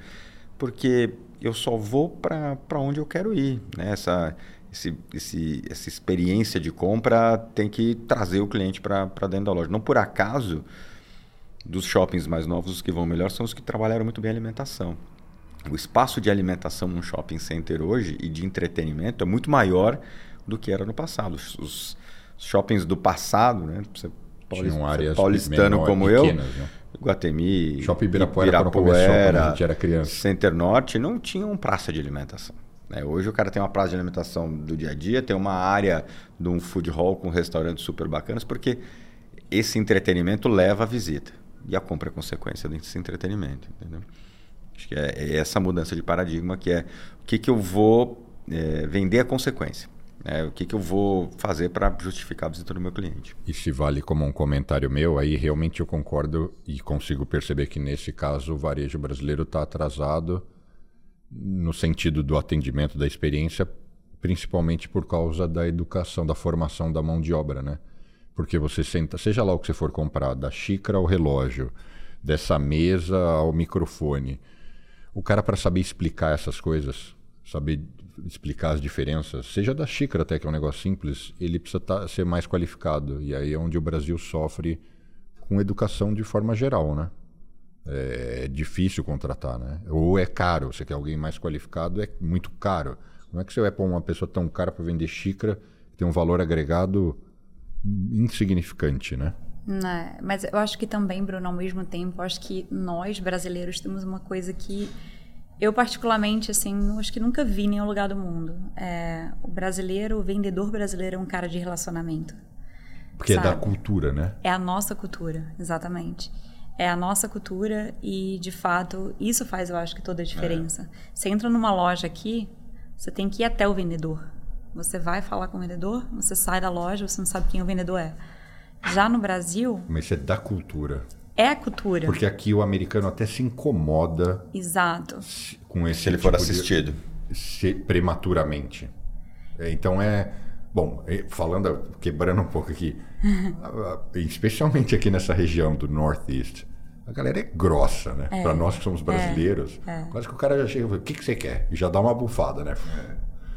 Speaker 2: Porque eu só vou para onde eu quero ir. Né? Essa, esse, esse, essa experiência de compra tem que trazer o cliente para dentro da loja. Não por acaso, dos shoppings mais novos, os que vão melhor são os que trabalharam muito bem a alimentação. O espaço de alimentação num shopping center hoje e de entretenimento é muito maior do que era no passado. Os, shoppings do passado, né? Você
Speaker 1: Paulist, áreas
Speaker 2: paulistano
Speaker 1: menor,
Speaker 2: como
Speaker 1: pequenas,
Speaker 2: eu,
Speaker 1: né?
Speaker 2: Shopping
Speaker 1: Shopping Ibirapuera, quando começou, quando a gente era criança.
Speaker 2: Center Norte, não tinha um praça de alimentação. Né? Hoje o cara tem uma praça de alimentação do dia a dia, tem uma área de um food hall com restaurantes super bacanas, porque esse entretenimento leva a visita. E a compra é consequência desse entretenimento, entendeu? Acho que é, é essa mudança de paradigma que é o que, que eu vou é, vender a consequência. É, o que, que eu vou fazer para justificar a visita do meu cliente.
Speaker 1: Se vale como um comentário meu, aí realmente eu concordo e consigo perceber que nesse caso o varejo brasileiro está atrasado no sentido do atendimento, da experiência, principalmente por causa da educação, da formação da mão de obra, né? Porque você senta, seja lá o que você for comprar, da xícara ao relógio, dessa mesa ao microfone, o cara para saber explicar essas coisas, saber explicar as diferenças, seja da xícara até que é um negócio simples, ele precisa tá, ser mais qualificado. E aí é onde o Brasil sofre com educação de forma geral, né? É difícil contratar, né? Ou é caro, você quer alguém mais qualificado, é muito caro. Como é que você vai pôr uma pessoa tão cara para vender xícara que tem um valor agregado insignificante, né?
Speaker 3: Né? Mas eu acho que também, Bruno, ao mesmo tempo, acho que nós brasileiros temos uma coisa que Eu, particularmente, assim, acho que nunca vi em nenhum lugar do mundo. É, o brasileiro, o vendedor brasileiro é um cara de relacionamento.
Speaker 1: Porque sabe? é da cultura, né?
Speaker 3: É a nossa cultura, exatamente. É a nossa cultura e, de fato, isso faz, eu acho, que toda a diferença. É. Você entra numa loja aqui, você tem que ir até o vendedor. Você vai falar com o vendedor, você sai da loja, você não sabe quem o vendedor é. Já no Brasil.
Speaker 1: Mas isso é da cultura.
Speaker 3: É a cultura.
Speaker 1: Porque aqui o americano até se incomoda.
Speaker 3: Exato.
Speaker 2: Com esse Se ele tipo for assistido.
Speaker 1: De, prematuramente. É, então é. Bom, é, falando, quebrando um pouco aqui, especialmente aqui nessa região do Northeast, a galera é grossa, né? É, Para nós que somos é, brasileiros, é, quase que o cara já chega e fala: o que, que você quer? E já dá uma bufada, né?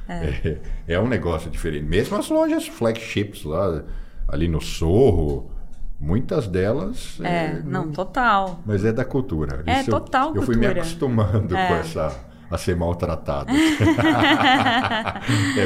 Speaker 1: É. é. É, um negócio diferente. Mesmo as lojas flagships lá, ali no Sorro, muitas delas.
Speaker 3: É, é não, total.
Speaker 1: Mas é da cultura.
Speaker 3: É, Isso total
Speaker 1: eu,
Speaker 3: cultura.
Speaker 1: Eu fui me acostumando é. com essa. A ser maltratado. é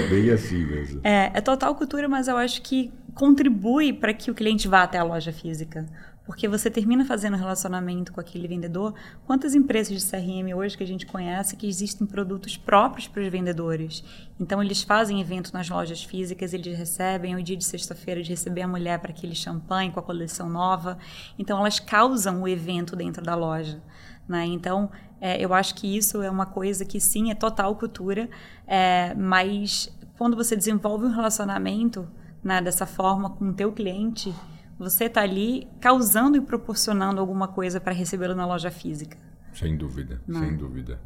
Speaker 1: bem assim mesmo.
Speaker 3: É, é total cultura, mas eu acho que contribui para que o cliente vá até a loja física. Porque você termina fazendo relacionamento com aquele vendedor. Quantas empresas de CRM hoje que a gente conhece que existem produtos próprios para os vendedores? Então, eles fazem evento nas lojas físicas, eles recebem o dia de sexta-feira de receber a mulher para aquele champanhe com a coleção nova. Então, elas causam o evento dentro da loja. Né? Então, é, eu acho que isso é uma coisa que sim, é total cultura, é, mas quando você desenvolve um relacionamento né, dessa forma com o teu cliente você está ali causando e proporcionando alguma coisa para recebê-lo na loja física.
Speaker 1: Sem dúvida, Não. sem dúvida.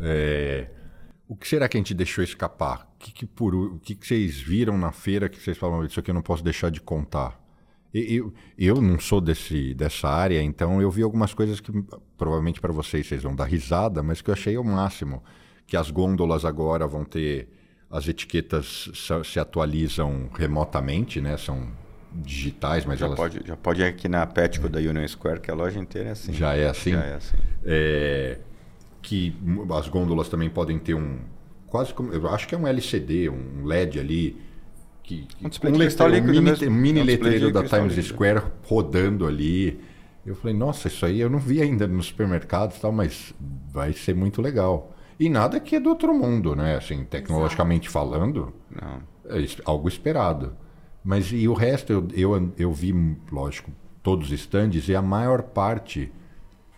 Speaker 1: É... O que será que a gente deixou escapar? O que, que, por... o que, que vocês viram na feira que vocês falam, isso aqui eu não posso deixar de contar? Eu, eu não sou desse, dessa área, então eu vi algumas coisas que provavelmente para vocês vocês vão dar risada, mas que eu achei o máximo. Que as gôndolas agora vão ter. As etiquetas se atualizam remotamente, né? São digitais, mas
Speaker 2: já
Speaker 1: elas...
Speaker 2: Pode, já pode ir aqui na Petco da Union Square, que a loja inteira é assim.
Speaker 1: Já é assim?
Speaker 2: Já é assim.
Speaker 1: É, que as gôndolas também podem ter um... Quase como... Eu acho que é um LCD, um LED ali... Que,
Speaker 2: um, um, letreiro,
Speaker 1: um mini, mini um letreiro da Times Square rodando ali. Eu falei, nossa, isso aí eu não vi ainda nos supermercados tal, mas vai ser muito legal. E nada que é do outro mundo, né? Assim, tecnologicamente Exato. falando,
Speaker 2: não.
Speaker 1: é algo esperado. Mas e o resto eu, eu, eu vi, lógico, todos os stands e a maior parte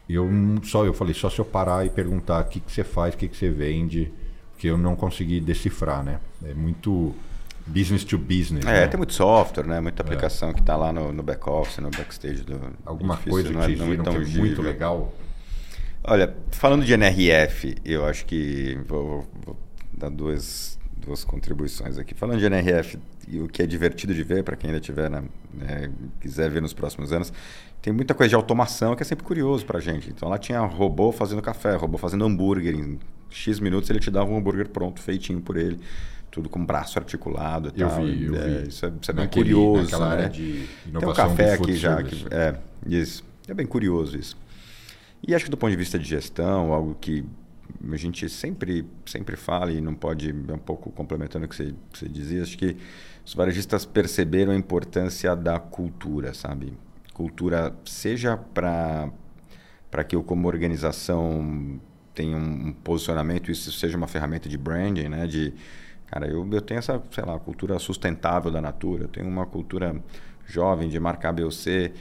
Speaker 1: eu só eu falei só se eu parar e perguntar o que, que você faz, o que, que você vende, porque eu não consegui decifrar, né? É muito business to business.
Speaker 2: É, né? tem muito software, né? Muita aplicação é. que está lá no, no back office, no backstage do.
Speaker 1: Alguma coisa que é, vocês viram que é muito legal.
Speaker 2: Olha, falando de NRF, eu acho que vou, vou dar duas duas contribuições aqui. Falando de NRF, e o que é divertido de ver, para quem ainda tiver, né, quiser ver nos próximos anos, tem muita coisa de automação que é sempre curioso para a gente. Então lá tinha robô fazendo café, robô fazendo hambúrguer. Em X minutos ele te dava um hambúrguer pronto, feitinho por ele. Tudo com braço articulado e
Speaker 1: eu
Speaker 2: tal.
Speaker 1: Vi, eu
Speaker 2: é,
Speaker 1: vi.
Speaker 2: Isso é, isso é bem Naquele, curioso.
Speaker 1: Naquela
Speaker 2: né?
Speaker 1: área de inovação
Speaker 2: Tem um café aqui já. Que, é, isso. É bem curioso isso. E acho que do ponto de vista de gestão, algo que a gente sempre, sempre fala e não pode, é um pouco complementando o que você, que você dizia, acho que os varejistas perceberam a importância da cultura, sabe? Cultura, seja para que eu, como organização, tenha um posicionamento, isso seja uma ferramenta de branding, né? De, cara, eu, eu tenho essa, sei lá, cultura sustentável da Natura, eu tenho uma cultura jovem de marcar BOC, é,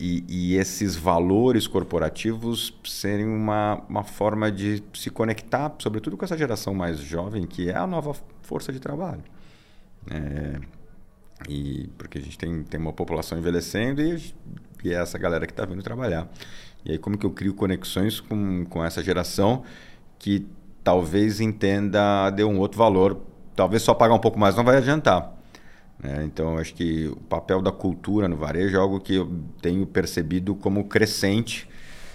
Speaker 2: e, e, esses valores corporativos serem uma, uma forma de se conectar, sobretudo com essa geração mais jovem, que é a nova força de trabalho. É, e porque a gente tem, tem uma população envelhecendo e, e é essa galera que está vindo trabalhar. E aí como que eu crio conexões com, com essa geração que talvez entenda, dê um outro valor, talvez só pagar um pouco mais não vai adiantar. Né? Então, acho que o papel da cultura no varejo é algo que eu tenho percebido como crescente,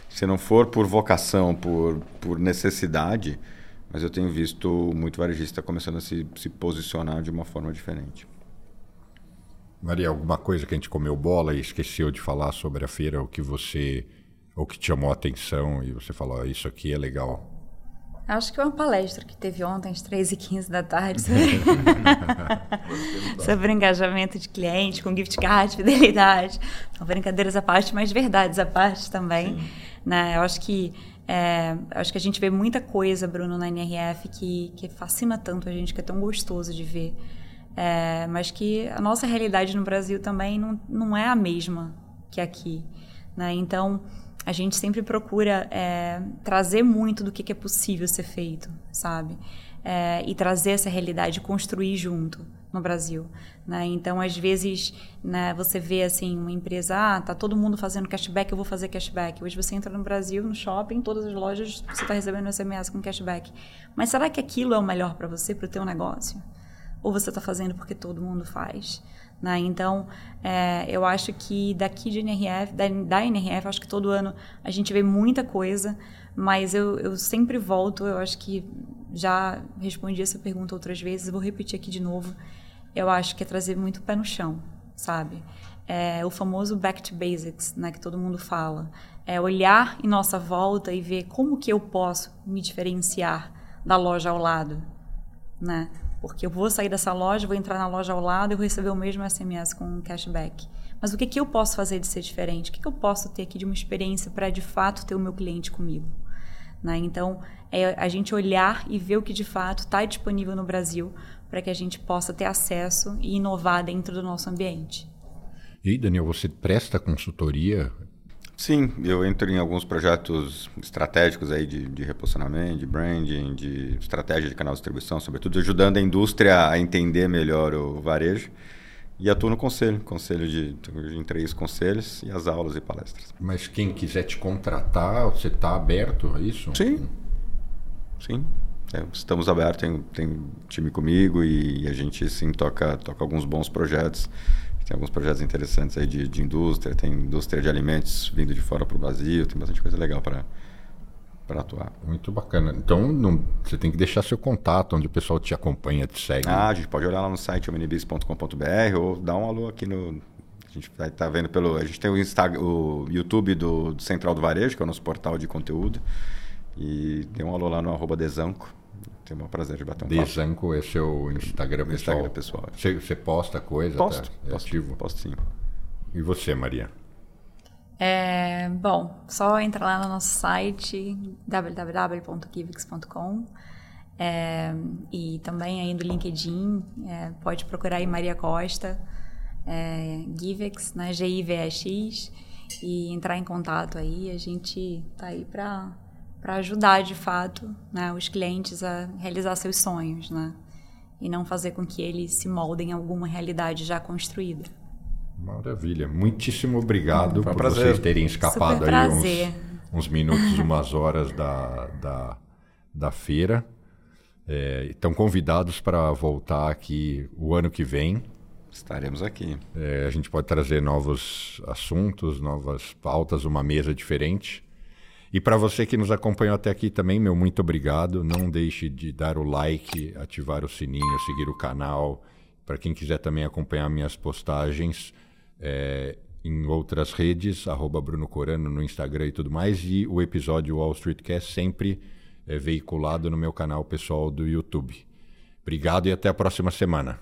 Speaker 2: se não for por vocação, por, por necessidade, mas eu tenho visto muito varejista começando a se, se posicionar de uma forma diferente.
Speaker 1: Maria, alguma coisa que a gente comeu bola e esqueceu de falar sobre a feira, o que você, o que te chamou a atenção e você falou, isso aqui é legal?
Speaker 3: Acho que foi uma palestra que teve ontem, às 3h15 da tarde, sobre, sobre engajamento de cliente, com gift card, fidelidade. São brincadeiras à parte, mas verdades à parte também. Né? Eu acho que É, acho que a gente vê muita coisa, Bruno, na NRF que, que fascina tanto a gente, que é tão gostoso de ver. É, mas que a nossa realidade no Brasil também não, não é a mesma que aqui. Né? Então, a gente sempre procura é, trazer muito do que, que, é possível ser feito, sabe? É, e trazer essa realidade, construir junto no Brasil. Né? Então, às vezes, né, você vê assim uma empresa, ah, tá todo mundo fazendo cashback, eu vou fazer cashback. Hoje você entra no Brasil, no shopping, todas as lojas, você está recebendo SMS com cashback. Mas será que aquilo é o melhor para você, para o teu negócio? Ou você está fazendo porque todo mundo faz? Né? Então, é, eu acho que daqui de NRF, da, da NRF, acho que todo ano a gente vê muita coisa, mas eu, eu sempre volto, eu acho que já respondi essa pergunta outras vezes, vou repetir aqui de novo. Eu acho que é trazer muito pé no chão, sabe? É o famoso back to basics, né, que todo mundo fala. É olhar em nossa volta e ver como que eu posso me diferenciar da loja ao lado, né? Porque eu vou sair dessa loja, vou entrar na loja ao lado e vou receber o mesmo SMS com cashback. Mas o que, que eu posso fazer de ser diferente? O que, que eu posso ter aqui de uma experiência para de fato ter o meu cliente comigo? Né? Então, é a gente olhar e ver o que de fato está disponível no Brasil para que a gente possa ter acesso e inovar dentro do nosso ambiente.
Speaker 1: E Daniel, você presta consultoria
Speaker 2: Sim, eu entro em alguns projetos estratégicos aí de, de reposicionamento, de branding, de estratégia de canal de distribuição, sobretudo ajudando a indústria a entender melhor o varejo. E atuo no conselho, conselho de, em três conselhos e as aulas e palestras.
Speaker 1: Mas quem quiser te contratar, você está aberto a isso?
Speaker 2: Sim, sim. É, estamos abertos, tem, tem time comigo e, e a gente sim toca, toca alguns bons projetos tem alguns projetos interessantes aí de, de indústria, tem indústria de alimentos vindo de fora para o Brasil, tem bastante coisa legal para para atuar.
Speaker 1: Muito bacana. Então, não, você tem que deixar seu contato, onde o pessoal te acompanha, te segue.
Speaker 2: Ah, a gente pode olhar lá no site ominibis.com.br ou dar um alô aqui no. A gente vai tá vendo pelo. A gente tem o, Instagram, o YouTube do, do, Central do Varejo, que é o nosso portal de conteúdo. E dê um alô lá no arroba Desanco. Tem um prazer de bater um
Speaker 1: papo. Desanco é seu Instagram pessoal.
Speaker 2: Instagram pessoal.
Speaker 1: Você, você posta coisa?
Speaker 2: Posto, tá?
Speaker 1: é
Speaker 2: posto,
Speaker 1: ativo?
Speaker 2: posto sim.
Speaker 1: E você, Maria?
Speaker 3: É, bom, só entra lá no nosso site www.givix.com é, e também aí do LinkedIn, é, pode procurar aí Maria Costa, é, Givex, né, G-I-V-E-X, e entrar em contato aí. A gente tá aí para para ajudar de fato né, os clientes a realizar seus sonhos, né? E não fazer com que eles se moldem em alguma realidade já construída.
Speaker 1: Maravilha. Muitíssimo obrigado por prazer. vocês terem escapado aí uns, uns, minutos, umas horas da, da, da feira. É, estão convidados para voltar aqui o ano que vem.
Speaker 2: Estaremos aqui.
Speaker 1: É, a gente pode trazer novos assuntos, novas pautas, uma mesa diferente. E para você que nos acompanhou até aqui também, meu muito obrigado. Não deixe de dar o like, ativar o sininho, seguir o canal. Para quem quiser também acompanhar minhas postagens é, em outras redes, Bruno Corano no Instagram e tudo mais. E o episódio Wall Street Cast sempre é veiculado no meu canal pessoal do YouTube. Obrigado e até a próxima semana.